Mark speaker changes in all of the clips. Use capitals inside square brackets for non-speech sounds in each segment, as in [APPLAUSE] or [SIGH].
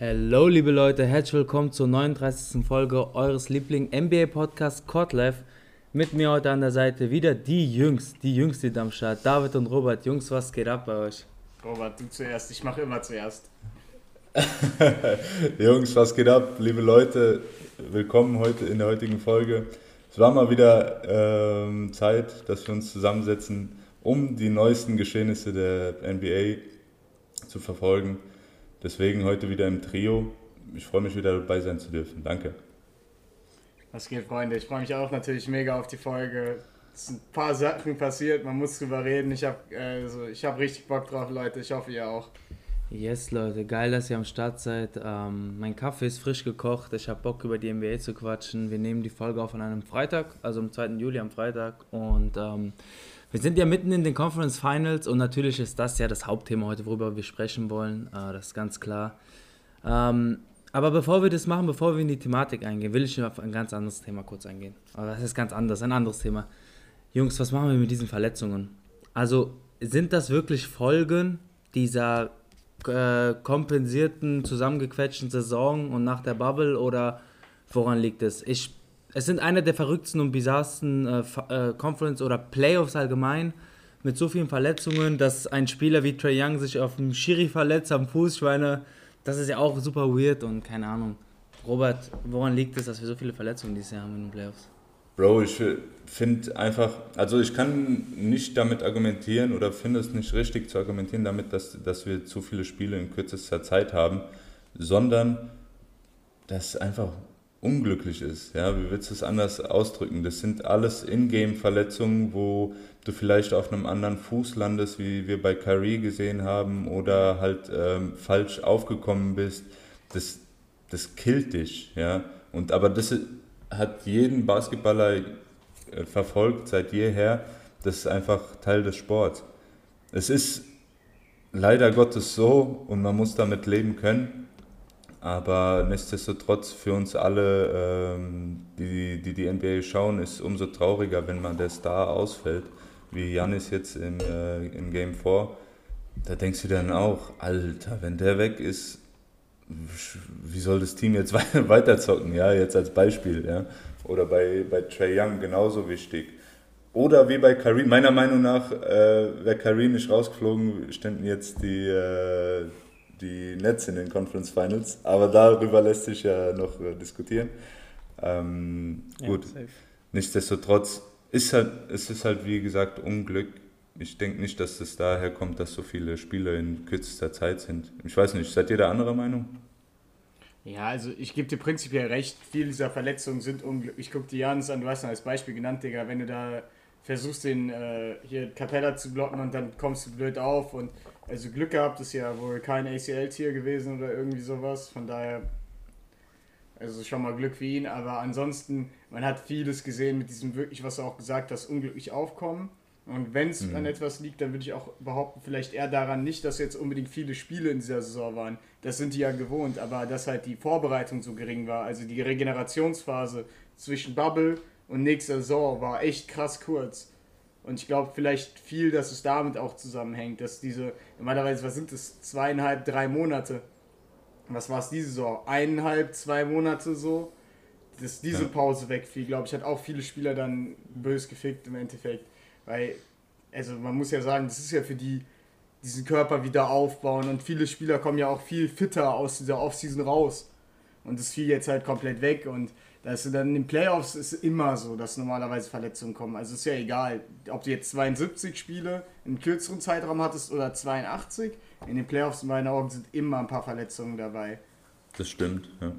Speaker 1: Hallo liebe Leute, herzlich willkommen zur 39. Folge eures Liebling NBA Podcast Kotlev. Mit mir heute an der Seite wieder die Jungs, die Jungs, die am Start. David und Robert, Jungs, was geht ab bei euch?
Speaker 2: Robert, du zuerst, ich mache immer zuerst. [LAUGHS]
Speaker 3: Jungs, was geht ab, liebe Leute? Willkommen heute in der heutigen Folge. Es war mal wieder ähm, Zeit, dass wir uns zusammensetzen, um die neuesten Geschehnisse der NBA zu verfolgen. Deswegen heute wieder im Trio. Ich freue mich wieder dabei sein zu dürfen. Danke.
Speaker 2: Was geht, Freunde? Ich freue mich auch natürlich mega auf die Folge. Es sind ein paar Sachen passiert, man muss drüber reden. Ich habe also, hab richtig Bock drauf, Leute. Ich hoffe, ihr auch.
Speaker 1: Yes, Leute, geil, dass ihr am Start seid. Ähm, mein Kaffee ist frisch gekocht. Ich habe Bock, über die NBA zu quatschen. Wir nehmen die Folge auf an einem Freitag, also am 2. Juli am Freitag. Und ähm, wir sind ja mitten in den Conference Finals und natürlich ist das ja das Hauptthema heute, worüber wir sprechen wollen. Äh, das ist ganz klar. Ähm, aber bevor wir das machen, bevor wir in die Thematik eingehen, will ich auf ein ganz anderes Thema kurz eingehen. Aber das ist ganz anders, ein anderes Thema. Jungs, was machen wir mit diesen Verletzungen? Also sind das wirklich Folgen dieser äh, kompensierten, zusammengequetschten Saison und nach der Bubble oder woran liegt es? Ich es sind eine der verrücktesten und bizarrsten äh, äh, Conference oder Playoffs allgemein mit so vielen Verletzungen, dass ein Spieler wie Trey Young sich auf dem Schiri verletzt am Fuß. Ich meine, das ist ja auch super weird und keine Ahnung. Robert, woran liegt es, dass wir so viele Verletzungen dieses Jahr haben in den Playoffs?
Speaker 3: Bro, ich finde einfach, also ich kann nicht damit argumentieren oder finde es nicht richtig zu argumentieren damit, dass, dass wir zu viele Spiele in kürzester Zeit haben, sondern dass einfach unglücklich ist. Ja, wie willst du es anders ausdrücken? Das sind alles Ingame-Verletzungen, wo du vielleicht auf einem anderen Fuß landest, wie wir bei Kyrie gesehen haben, oder halt ähm, falsch aufgekommen bist. Das, das killt dich. Ja? Und, aber das hat jeden Basketballer äh, verfolgt seit jeher. Das ist einfach Teil des Sports. Es ist leider Gottes so und man muss damit leben können. Aber nichtsdestotrotz für uns alle, ähm, die, die die NBA schauen, ist umso trauriger, wenn man der Star ausfällt, wie Janis jetzt in, äh, in Game 4. Da denkst du dann auch, Alter, wenn der weg ist, wie soll das Team jetzt [LAUGHS] weiterzocken? Ja, jetzt als Beispiel. Ja? Oder bei, bei Trey Young genauso wichtig. Oder wie bei Kareem, meiner Meinung nach, äh, wäre Kareem nicht rausgeflogen, ständen jetzt die, äh, die Nets in den Conference Finals. Aber darüber lässt sich ja noch äh, diskutieren. Ähm, gut, ja, nichtsdestotrotz ist halt, es ist halt wie gesagt Unglück. Ich denke nicht, dass es daher kommt, dass so viele Spiele in kürzester Zeit sind. Ich weiß nicht, seid ihr da anderer Meinung?
Speaker 2: Ja, also ich gebe dir prinzipiell recht, viele dieser Verletzungen sind unglücklich. Ich gucke dir Jans an, du hast ihn als Beispiel genannt, Digga, wenn du da versuchst, den äh, hier Capella zu blocken und dann kommst du blöd auf und also Glück gehabt ist ja wohl kein ACL-Tier gewesen oder irgendwie sowas. Von daher, also schon mal Glück für ihn. Aber ansonsten, man hat vieles gesehen mit diesem wirklich, was du auch gesagt hast, unglücklich aufkommen. Und wenn es mhm. an etwas liegt, dann würde ich auch behaupten, vielleicht eher daran nicht, dass jetzt unbedingt viele Spiele in dieser Saison waren. Das sind die ja gewohnt, aber dass halt die Vorbereitung so gering war. Also die Regenerationsphase zwischen Bubble und nächster Saison war echt krass kurz. Und ich glaube vielleicht viel, dass es damit auch zusammenhängt, dass diese, normalerweise, was sind das, zweieinhalb, drei Monate. Was war es diese Saison? Eineinhalb, zwei Monate so, dass diese ja. Pause wegfiel, glaube ich, hat auch viele Spieler dann bös gefickt im Endeffekt. Weil, also man muss ja sagen, das ist ja für die, diesen Körper wieder aufbauen und viele Spieler kommen ja auch viel fitter aus dieser Offseason raus. Und das fiel jetzt halt komplett weg und dass du dann in den Playoffs ist immer so, dass normalerweise Verletzungen kommen. Also ist ja egal, ob du jetzt 72 Spiele in einem kürzeren Zeitraum hattest oder 82. In den Playoffs in meinen Augen sind immer ein paar Verletzungen dabei.
Speaker 3: Das stimmt, ja.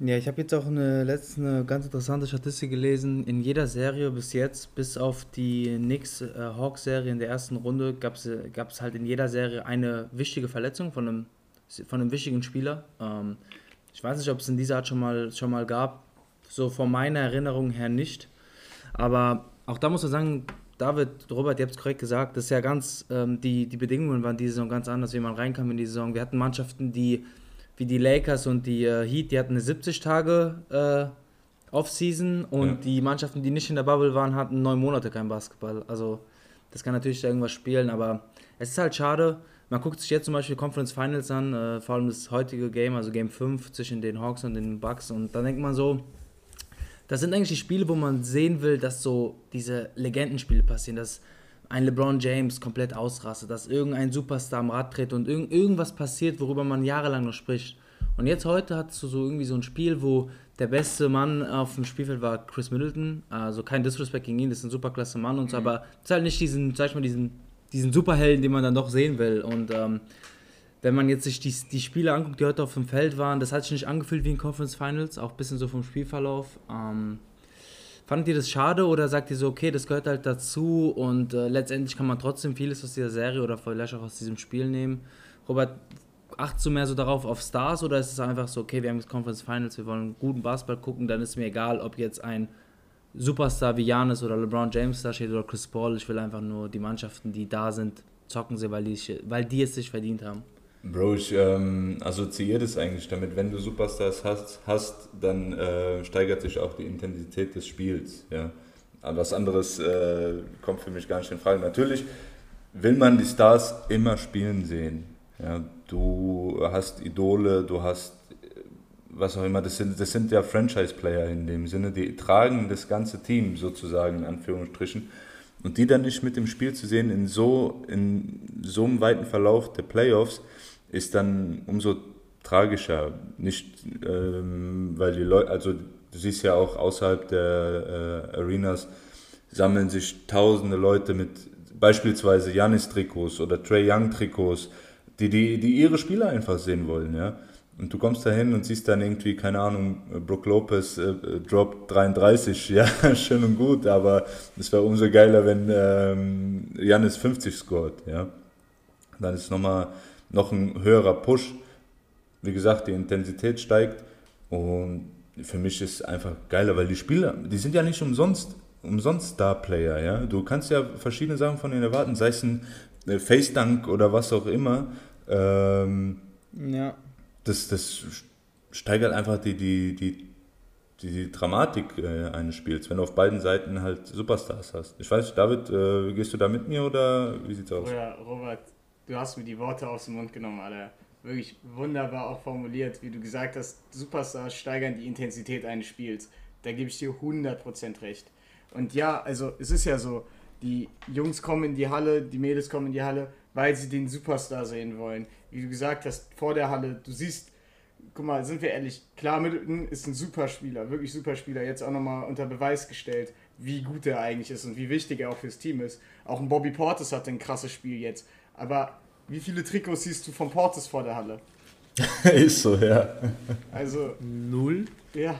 Speaker 1: Ja, ich habe jetzt auch eine letzte eine ganz interessante Statistik gelesen. In jeder Serie bis jetzt, bis auf die Knicks äh, Hawks Serie in der ersten Runde, gab es halt in jeder Serie eine wichtige Verletzung von einem, von einem wichtigen Spieler. Ähm, ich weiß nicht, ob es in dieser Art schon mal, schon mal gab. So von meiner Erinnerung her nicht. Aber auch da muss man sagen, David, Robert, ihr habt es korrekt gesagt, das ist ja ganz, ähm, die, die Bedingungen waren diese Saison ganz anders, wie man reinkam in die Saison. Wir hatten Mannschaften, die wie die Lakers und die äh, Heat, die hatten eine 70 Tage äh, Off-Season und ja. die Mannschaften, die nicht in der Bubble waren, hatten neun Monate kein Basketball. Also das kann natürlich irgendwas spielen, aber es ist halt schade, man guckt sich jetzt zum Beispiel Conference Finals an, äh, vor allem das heutige Game, also Game 5 zwischen den Hawks und den Bucks und dann denkt man so, das sind eigentlich die Spiele, wo man sehen will, dass so diese Legendenspiele passieren, dass ein LeBron James komplett ausrastet, dass irgendein Superstar am Rad tritt und irg irgendwas passiert, worüber man jahrelang noch spricht. Und jetzt heute hast du so irgendwie so ein Spiel, wo der beste Mann auf dem Spielfeld war Chris Middleton. Also kein Disrespect gegen ihn, das ist ein superklasse Mann und so, mhm. aber es ist halt nicht diesen, sag ich mal, diesen, diesen Superhelden, den man dann doch sehen will. Und ähm, wenn man jetzt sich die, die Spiele anguckt, die heute auf dem Feld waren, das hat sich nicht angefühlt wie in Conference Finals, auch ein bisschen so vom Spielverlauf. Ähm, fandet ihr das schade oder sagt ihr so, okay, das gehört halt dazu und äh, letztendlich kann man trotzdem vieles aus dieser Serie oder vielleicht auch aus diesem Spiel nehmen? Robert, achtest du mehr so darauf auf Stars oder ist es einfach so, okay, wir haben jetzt Conference Finals, wir wollen guten Basketball gucken, dann ist mir egal, ob jetzt ein Superstar wie Janis oder LeBron James da steht oder Chris Paul, ich will einfach nur die Mannschaften, die da sind, zocken sie, weil die, weil die es sich verdient haben.
Speaker 3: Bro, ich ähm, assoziiere das eigentlich damit, wenn du Superstars hast, hast dann äh, steigert sich auch die Intensität des Spiels. Ja? Aber was anderes äh, kommt für mich gar nicht in Frage. Natürlich will man die Stars immer spielen sehen. Ja? Du hast Idole, du hast was auch immer, das sind, das sind ja Franchise-Player in dem Sinne, die tragen das ganze Team sozusagen in Anführungsstrichen. Und die dann nicht mit dem Spiel zu sehen in so, in so einem weiten Verlauf der Playoffs, ist dann umso tragischer. Nicht, ähm, weil die Leute, also du siehst ja auch außerhalb der äh, Arenas, sammeln sich tausende Leute mit beispielsweise Janis-Trikots oder Trey Young-Trikots, die, die, die ihre Spieler einfach sehen wollen, ja. Und du kommst da hin und siehst dann irgendwie, keine Ahnung, Brook Lopez äh, Drop 33, [LAUGHS] ja, schön und gut, aber es wäre umso geiler, wenn ähm, Janis 50 scored, ja. Dann ist nochmal noch ein höherer Push. Wie gesagt, die Intensität steigt und für mich ist es einfach geiler, weil die Spieler, die sind ja nicht umsonst, umsonst Star-Player, ja. Du kannst ja verschiedene Sachen von ihnen erwarten, sei es ein äh, Face-Dunk oder was auch immer. Ähm, ja. Das, das steigert einfach die, die, die, die Dramatik äh, eines Spiels, wenn du auf beiden Seiten halt Superstars hast. Ich weiß, David, äh, gehst du da mit mir oder wie sieht's aus?
Speaker 2: Ja, Robert, du hast mir die Worte aus dem Mund genommen, Alter. Wirklich wunderbar auch formuliert, wie du gesagt hast, Superstars steigern die Intensität eines Spiels. Da gebe ich dir 100% recht. Und ja, also es ist ja so, die Jungs kommen in die Halle, die Mädels kommen in die Halle, weil sie den Superstar sehen wollen. Wie du gesagt hast, vor der Halle, du siehst, guck mal, sind wir ehrlich, klar, Middleton ist ein Superspieler, wirklich Superspieler, jetzt auch nochmal unter Beweis gestellt, wie gut er eigentlich ist und wie wichtig er auch fürs Team ist. Auch ein Bobby Portis hat ein krasses Spiel jetzt. Aber wie viele Trikots siehst du von Portis vor der Halle? [LAUGHS]
Speaker 3: ist so, ja.
Speaker 2: Also.
Speaker 1: Null?
Speaker 2: Ja.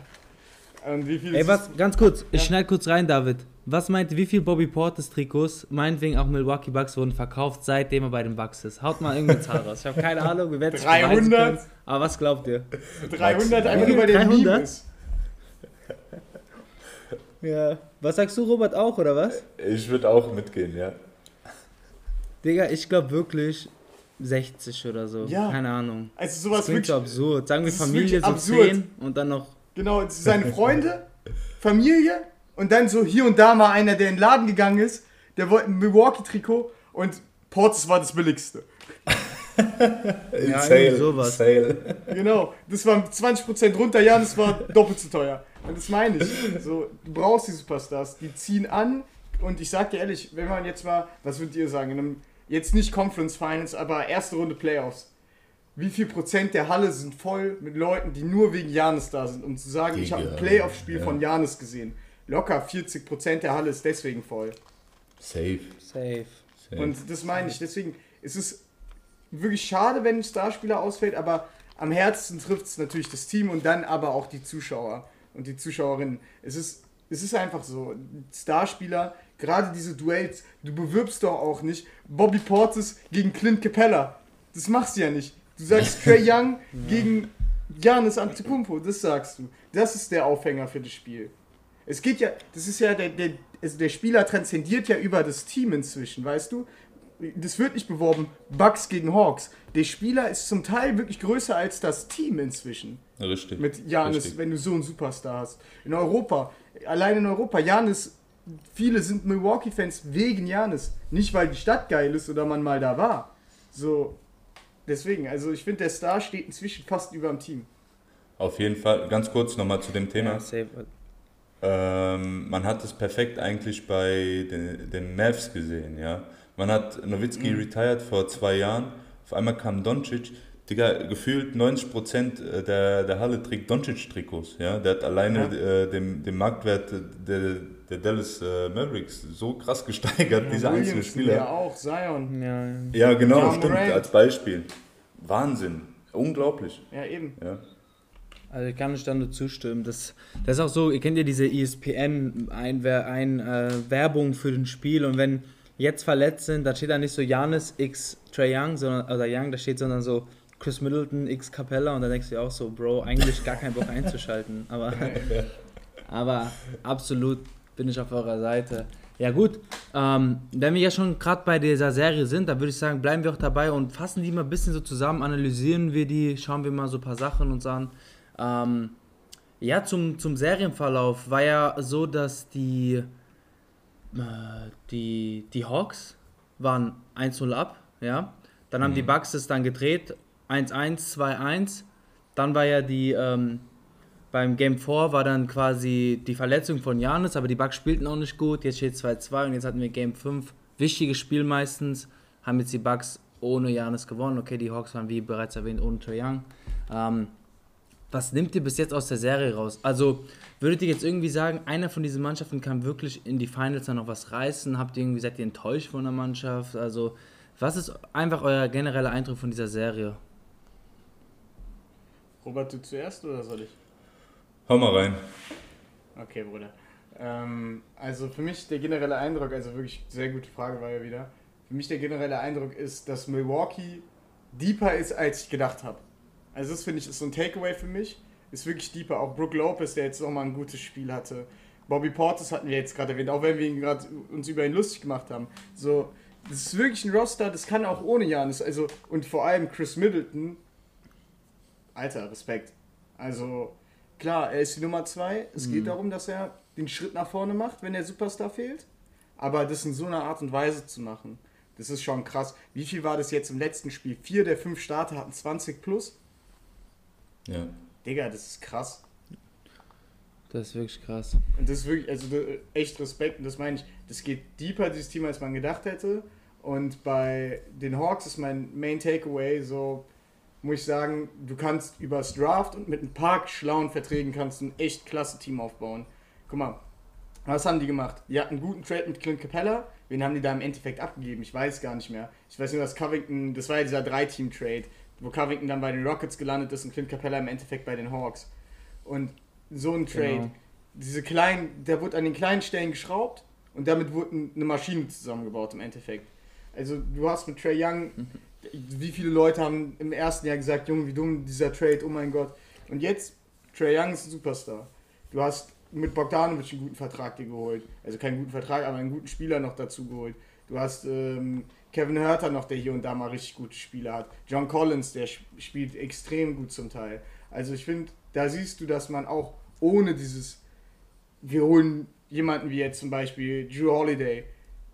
Speaker 1: Und wie viele. Ey, was, ganz kurz, ja. ich schneide kurz rein, David. Was meint, wie viele Bobby Portis Trikots, meinetwegen auch Milwaukee Bucks, wurden verkauft, seitdem er bei den Bucks ist? Haut mal irgendeine Zahl raus. Ich habe keine Ahnung, wir werden
Speaker 2: 300?
Speaker 1: aber was glaubt ihr?
Speaker 2: 300, einfach nur bei den 300? Memes.
Speaker 1: Ja. Was sagst du, Robert, auch, oder was?
Speaker 3: Ich würde auch mitgehen, ja.
Speaker 1: Digga, ich glaube wirklich 60 oder so. Ja. Keine Ahnung.
Speaker 2: Also sowas das
Speaker 1: wirklich. so absurd. Sagen wir Familie so absurd. 10 und dann noch.
Speaker 2: Genau, seine [LAUGHS] Freunde, Familie und dann so hier und da mal einer, der in den Laden gegangen ist, der wollte ein Milwaukee-Trikot und Portis war das billigste.
Speaker 3: ja, Sale, sowas. Sale.
Speaker 2: Genau, das war 20% runter, ja, das war doppelt so teuer. Und das meine ich. So, du brauchst die Superstars, die ziehen an. Und ich sag dir ehrlich, wenn man jetzt mal, was würdet ihr sagen, in einem jetzt nicht Conference Finals, aber erste Runde Playoffs. Wie viel Prozent der Halle sind voll mit Leuten, die nur wegen Janis da sind, um zu sagen, Digga, ich habe ein Playoff-Spiel ja. von Janis gesehen. Locker 40 Prozent der Halle ist deswegen voll.
Speaker 3: Safe.
Speaker 1: Safe.
Speaker 2: Safe. Und das meine ich. Deswegen ist es wirklich schade, wenn ein Starspieler ausfällt, aber am Herzen trifft es natürlich das Team und dann aber auch die Zuschauer und die Zuschauerinnen. Es ist, es ist einfach so. Starspieler gerade diese Duells, du bewirbst doch auch nicht Bobby Portis gegen Clint Capella. Das machst du ja nicht. Du sagst [LAUGHS] Trey Young gegen Giannis Antetokounmpo, das sagst du. Das ist der Aufhänger für das Spiel. Es geht ja, das ist ja der, der, also der Spieler transzendiert ja über das Team inzwischen, weißt du? Das wird nicht beworben, Bucks gegen Hawks. Der Spieler ist zum Teil wirklich größer als das Team inzwischen.
Speaker 3: Richtig.
Speaker 2: Mit Janis, wenn du so einen Superstar hast. In Europa, allein in Europa, Janis viele sind Milwaukee-Fans wegen Janis. Nicht, weil die Stadt geil ist oder man mal da war, So, deswegen, also ich finde, der Star steht inzwischen fast über dem Team.
Speaker 3: Auf jeden Fall, ganz kurz nochmal zu dem Thema.
Speaker 1: Ja.
Speaker 3: Ähm, man hat es perfekt eigentlich bei den, den Mavs gesehen, ja. Man hat Nowitzki
Speaker 2: Mhm.
Speaker 3: retired vor zwei Jahren, auf einmal kam Doncic, Digga, gefühlt 90% der, der Halle trägt Doncic-Trikots, ja. Der hat alleine äh, den, den Marktwert der, der Dallas äh, Mavericks so krass gesteigert, diese einzelnen Spieler.
Speaker 2: Ja, auch, Zion.
Speaker 1: Ja, ja.
Speaker 3: Ja, genau,
Speaker 2: Ja,
Speaker 3: stimmt, als Beispiel. Wahnsinn, unglaublich,
Speaker 2: Ja, eben.
Speaker 3: ja.
Speaker 1: Also ich kann nicht dann nur zustimmen. Das, das ist auch so, ihr kennt ja diese ESPN ein, ein, äh, Werbung für den Spiel und wenn jetzt verletzt sind, da steht da nicht so Janis x Trey Young, sondern oder Young, da steht sondern so Chris Middleton x Capella und da denkst du dir auch so, Bro, eigentlich gar keinen Bock einzuschalten. [LAUGHS] Aber, aber absolut bin ich auf eurer Seite. Ja gut, ähm, wenn wir ja schon gerade bei dieser Serie sind, dann würde ich sagen, bleiben wir auch dabei und fassen die mal ein bisschen so zusammen, analysieren wir die, schauen wir mal so ein paar Sachen uns an. Ähm, ja, zum, zum Serienverlauf war ja so, dass die, äh, die, die Hawks waren 1-0 ab, ja. Dann haben die Bucks es dann gedreht, 1-1, 2-1. Dann war ja die, ähm, beim Game 4 war dann quasi die Verletzung von Janis, aber die Bucks spielten auch nicht gut. Jetzt steht 2-2 und jetzt hatten wir Game 5. Wichtiges Spiel meistens. Haben jetzt die Bucks ohne Janis gewonnen. Okay, die Hawks waren wie bereits erwähnt ohne Trae Young. Ähm, was nimmt ihr bis jetzt aus der Serie raus? Also würdet ihr jetzt irgendwie sagen, einer von diesen Mannschaften kann wirklich in die Finals dann noch was reißen? Habt ihr irgendwie, seid ihr enttäuscht von der Mannschaft? Also was ist einfach euer genereller Eindruck von dieser Serie?
Speaker 2: Robert, du zuerst oder soll ich?
Speaker 3: Hau mal rein.
Speaker 2: Okay, Bruder. Ähm, also für mich der generelle Eindruck, also wirklich sehr gute Frage war ja wieder. Für mich der generelle Eindruck ist, dass Milwaukee deeper ist, als ich gedacht habe. Also das finde ich ist so ein Takeaway für mich. Ist wirklich deeper. Auch Brook Lopez, der jetzt nochmal ein gutes Spiel hatte. Bobby Portis hatten wir jetzt gerade erwähnt, auch wenn wir ihn gerade uns über ihn lustig gemacht haben. So, das ist wirklich ein Roster, das kann auch ohne Janis. Also, und vor allem Chris Middleton. Alter, Respekt. Also, klar, er ist die Nummer zwei. Es geht darum, dass er den Schritt nach vorne macht, wenn der Superstar fehlt. Aber das in so einer Art und Weise zu machen, das ist schon krass. Wie viel war das jetzt im letzten Spiel? Vier der fünf Starter hatten 20 plus.
Speaker 3: Ja.
Speaker 2: Digga, das ist krass.
Speaker 1: Das ist wirklich krass.
Speaker 2: Und das ist wirklich, also echt Respekt. Und das meine ich, das geht deeper, dieses Team, als man gedacht hätte. Und bei den Hawks ist mein Main Takeaway so, muss ich sagen, du kannst übers Draft und mit ein paar schlauen Verträgen kannst du ein echt klasse Team aufbauen. Guck mal, was haben die gemacht? Die hatten einen guten Trade mit Clint Capella. Wen haben die da im Endeffekt abgegeben? Ich weiß gar nicht mehr. Ich weiß nur, dass Covington, das war ja dieser Drei-Team-Trade, wo Covington dann bei den Rockets gelandet ist und Clint Capella im Endeffekt bei den Hawks. Und so ein Trade,
Speaker 1: Genau.
Speaker 2: diese kleinen, der wurde an den kleinen Stellen geschraubt und damit wurde ein- eine Maschine zusammengebaut im Endeffekt. Also du hast mit Trey Young, wie viele Leute haben im ersten Jahr gesagt, Junge, wie dumm dieser Trade, oh mein Gott. Und jetzt, Trey Young ist ein Superstar. Du hast mit Bogdanovic einen guten Vertrag dir geholt. Also keinen guten Vertrag, aber einen guten Spieler noch dazu geholt. Du hast ähm, Kevin Herter noch, der hier und da mal richtig gute Spiele hat. John Collins, der sp- spielt extrem gut zum Teil. Also ich finde, da siehst du, dass man auch ohne dieses, wir holen jemanden wie jetzt zum Beispiel Drew Holiday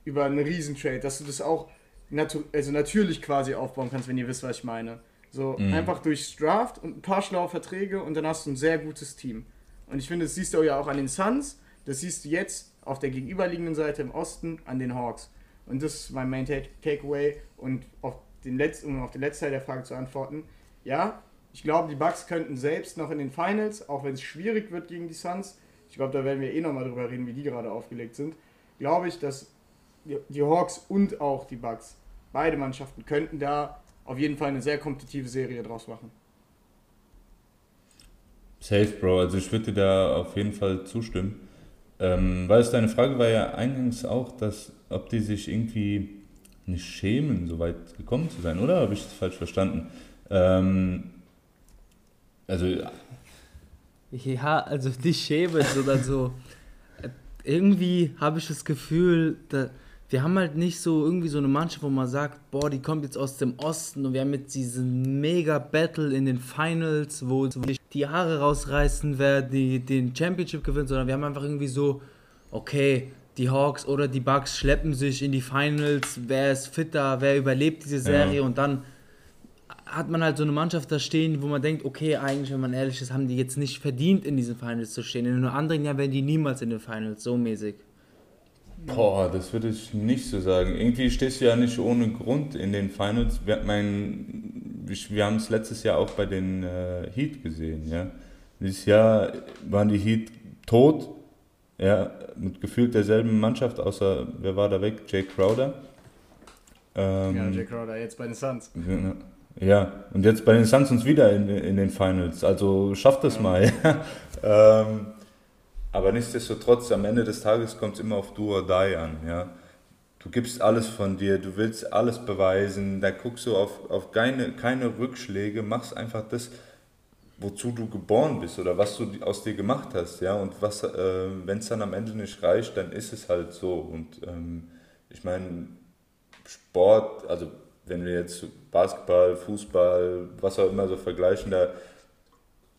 Speaker 2: über einen Riesentrade, dass du das auch natu also natürlich quasi aufbauen kannst, wenn ihr wisst, was ich meine. So
Speaker 3: Mhm.
Speaker 2: einfach durchs Draft und ein paar schlaue Verträge und dann hast du ein sehr gutes Team. Und ich finde, das siehst du ja auch an den Suns, das siehst du jetzt auf der gegenüberliegenden Seite im Osten an den Hawks. Und das ist mein Main Take- Takeaway. Und auf den letzten, um auf den letzten Teil der Frage zu antworten, ja, ich glaube, die Bucks könnten selbst noch in den Finals, auch wenn es schwierig wird gegen die Suns, ich glaube, da werden wir eh nochmal drüber reden, wie die gerade aufgelegt sind, glaube ich, dass die, die Hawks und auch die Bucks, beide Mannschaften, könnten da auf jeden Fall eine sehr kompetitive Serie draus machen.
Speaker 3: Safe, Bro. Also ich würde dir da auf jeden Fall zustimmen. Ähm, weißt du, deine Frage war ja eingangs auch, dass, ob die sich irgendwie nicht schämen, so weit gekommen zu sein, oder? Habe ich das falsch verstanden? Ähm, also,
Speaker 1: Ja, also nicht schämen, sondern so. Irgendwie habe ich das Gefühl, da, wir haben halt nicht so irgendwie so eine Mannschaft, wo man sagt, boah, die kommt jetzt aus dem Osten und wir haben jetzt diesen mega Battle in den Finals, wo wo sich die Haare rausreißen, wer die, den Championship gewinnt, sondern wir haben einfach irgendwie so, okay, die Hawks oder die Bucks schleppen sich in die Finals, wer ist fitter, wer überlebt diese Serie ja. und dann hat man halt so eine Mannschaft da stehen, wo man denkt, okay, eigentlich, wenn man ehrlich ist, haben die jetzt nicht verdient, in diesen Finals zu stehen. In einem anderen Jahr wären die niemals in den Finals, so mäßig.
Speaker 3: Boah, das würde ich nicht so sagen. Irgendwie stehst du ja nicht ohne Grund in den Finals. Wir, mein, wir haben es letztes Jahr auch bei den äh, Heat gesehen. Ja? Dieses Jahr waren die Heat tot, ja, mit gefühlt derselben Mannschaft, außer wer war da weg? Jake Crowder.
Speaker 2: Ähm, ja, Jake Crowder, jetzt bei den Suns.
Speaker 3: Ja, und jetzt bei den Suns uns wieder in, in den Finals. Also schafft das ja. mal. [LAUGHS] ähm, aber nichtsdestotrotz, am Ende des Tages kommt es immer auf Do or Die an. Ja? Du gibst alles von dir, du willst alles beweisen, da guckst du auf, auf keine, keine Rückschläge, machst einfach das, wozu du geboren bist oder was du aus dir gemacht hast. Ja? Und was, äh, wenn es dann am Ende nicht reicht, dann ist es halt so. Und ähm, ich meine, Sport, also wenn wir jetzt Basketball, Fußball, was auch immer so vergleichen, da